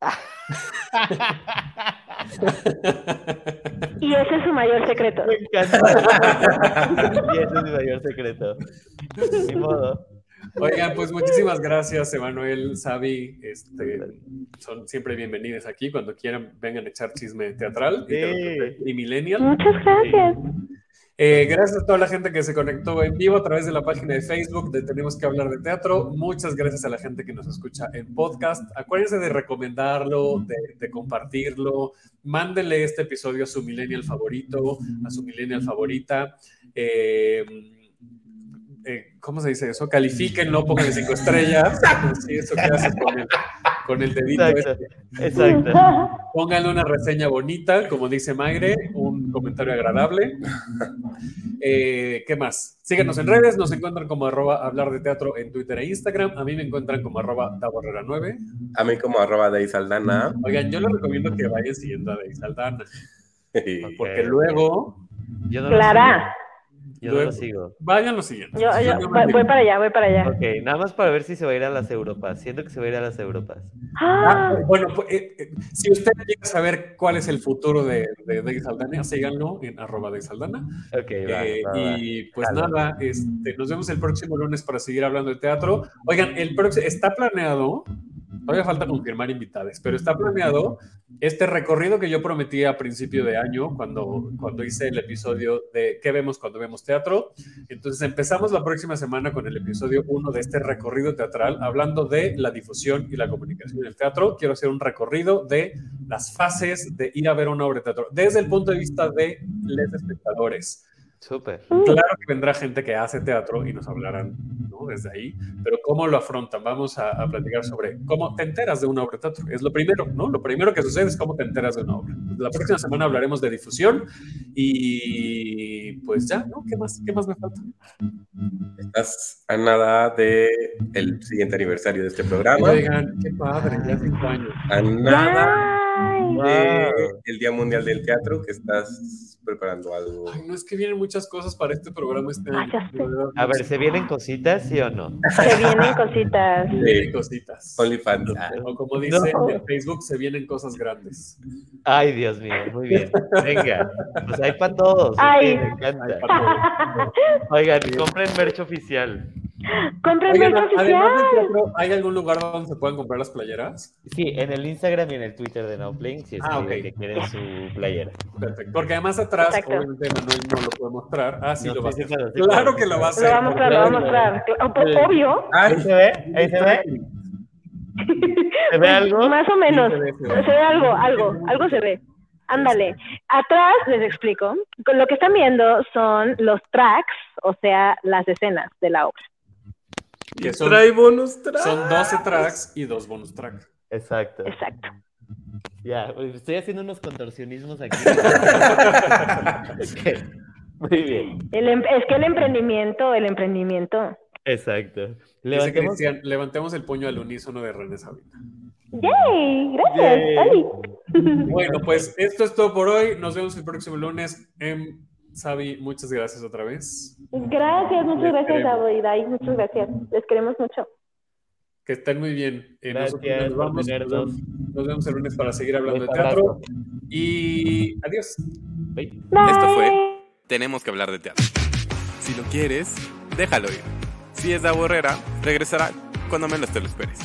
y ese es su mayor secreto.
Me encanta. y ese es mi mayor secreto. Ni modo.
Oigan, pues muchísimas gracias, Emanuel, Sabi. Este, son siempre bienvenidos aquí. Cuando quieran, vengan a echar chisme teatral y,
Sí.
y millennial.
Muchas gracias.
Eh, gracias a toda la gente que se conectó en vivo a través de la página de Facebook de Tenemos que hablar de teatro. Muchas gracias a la gente que nos escucha en podcast. Acuérdense de recomendarlo, de, de compartirlo. Mándenle este episodio a su millennial favorito, a su millennial favorita. Eh, eh, ¿Cómo se dice eso? Califíquenlo, pónganle cinco estrellas. Sí, eso que haces con el, con el dedito.
Exacto.
este.
Exacto.
Pónganle una reseña bonita, como dice Magre, un comentario agradable. Eh, ¿Qué más? Síganos en redes, nos encuentran como arroba hablar de teatro en Twitter e Instagram. A mí me encuentran como arroba daborrera9.
A mí como arroba de Isaldana.
Oigan, yo les recomiendo que vayan siguiendo a Deis Aldana, porque luego
Yo no
Clara.
Yo no
Luego-
lo sigo.
vayan los siguientes.
Yo, yo
Yo no me
voy, para allá, voy para allá.
Ok, nada más para ver si se va a ir a las Europas. Siento que se va a ir a las Europas.
Ah,
Ah,
bueno, pues, eh, eh, si usted quiere saber cuál es el futuro de, de Deis Aldana, síganlo en arroba Deis Aldana.
Ok, va,
Eh,
va, va.
y pues nada, este, nos vemos el próximo lunes para seguir hablando de teatro. Oigan, el próximo está planeado, todavía falta confirmar invitados, pero está planeado este recorrido que yo prometí a principio de año cuando, cuando hice el episodio de ¿Qué vemos cuando vemos teatro? Entonces empezamos la próxima semana con el episodio 1 de este recorrido teatral, hablando de la difusión y la comunicación del teatro. Quiero hacer un recorrido de las fases de ir a ver una obra de teatro, desde el punto de vista de los espectadores.
Súper.
Claro que vendrá gente que hace teatro y nos hablarán ¿no? desde ahí, pero ¿cómo lo afrontan? Vamos a, a platicar sobre cómo te enteras de una obra de teatro. Es lo primero, ¿no? Lo primero que sucede es cómo te enteras de una obra. La próxima semana hablaremos de difusión y pues ya, ¿no? ¿Qué más? ¿Qué más me falta?
Estás a nada de el siguiente aniversario de este programa.
Oigan, qué padre, ya cinco años.
A nada. De el Día Mundial del Teatro que estás preparando algo.
Ay, no es que vienen muchas cosas para este programa este
Ah,
año.
A ver. ¿se vienen cositas, sí o no?
Se vienen cositas.
Vienen cositas.
OnlyFans. Ah,
O como dice
No.
en Facebook, se vienen cosas grandes.
Ay, Dios mío, muy bien. Venga, pues hay para todos.
Ay.
me encanta.
Ay, para
Oigan, compren merch oficial.
Además del
oficial.
teatro, ¿hay algún lugar donde se puedan comprar las playeras?
Sí, en el Instagram y en el Twitter de Nowplaying si
Ah,
escriben
ok.
que quieren su playera.
Perfecto. Porque además atrás,
Exacto.
obviamente Manuel no lo puede mostrar. Ah, sí,
No,
lo va a hacer.
claro, sí,
Claro
claro.
que lo va a hacer.
Lo va a mostrar, lo va a mostrar. Obvio.
¿Ahí se ve? ¿Ahí se ve? ¿Se ve algo?
Más o menos.
Sí, se ve, se
Se
ve.
ve algo, algo, algo se ve. Ándale. Atrás les explico. Con Lo que están viendo son los tracks, o sea, las escenas de la obra.
Que son,
trae bonus track.
son 12 tracks y dos bonus tracks.
Exacto.
Exacto.
Ya, estoy haciendo unos contorsionismos aquí. Muy bien.
El em- es que el emprendimiento, el emprendimiento.
Exacto. Levantemos.
Cristian, levantemos el puño al unísono de René Sabina.
¡Yay! Gracias.
Yay.
Bueno, pues esto es todo por hoy. Nos vemos el próximo lunes. En Sabi, muchas gracias otra vez.
Gracias, muchas
Les
gracias,
queremos.
Davo y Dai. Muchas gracias. Les queremos mucho.
Que estén muy bien. Eh, nosotros
Gracias
nos
por
vamos. Nos nos vemos el lunes para seguir hablando de teatro. Y adiós.
Bye.
Bye.
Esto fue Tenemos que hablar de teatro. Si lo quieres, déjalo ir. Si es de Borrera, regresará cuando menos te lo esperes.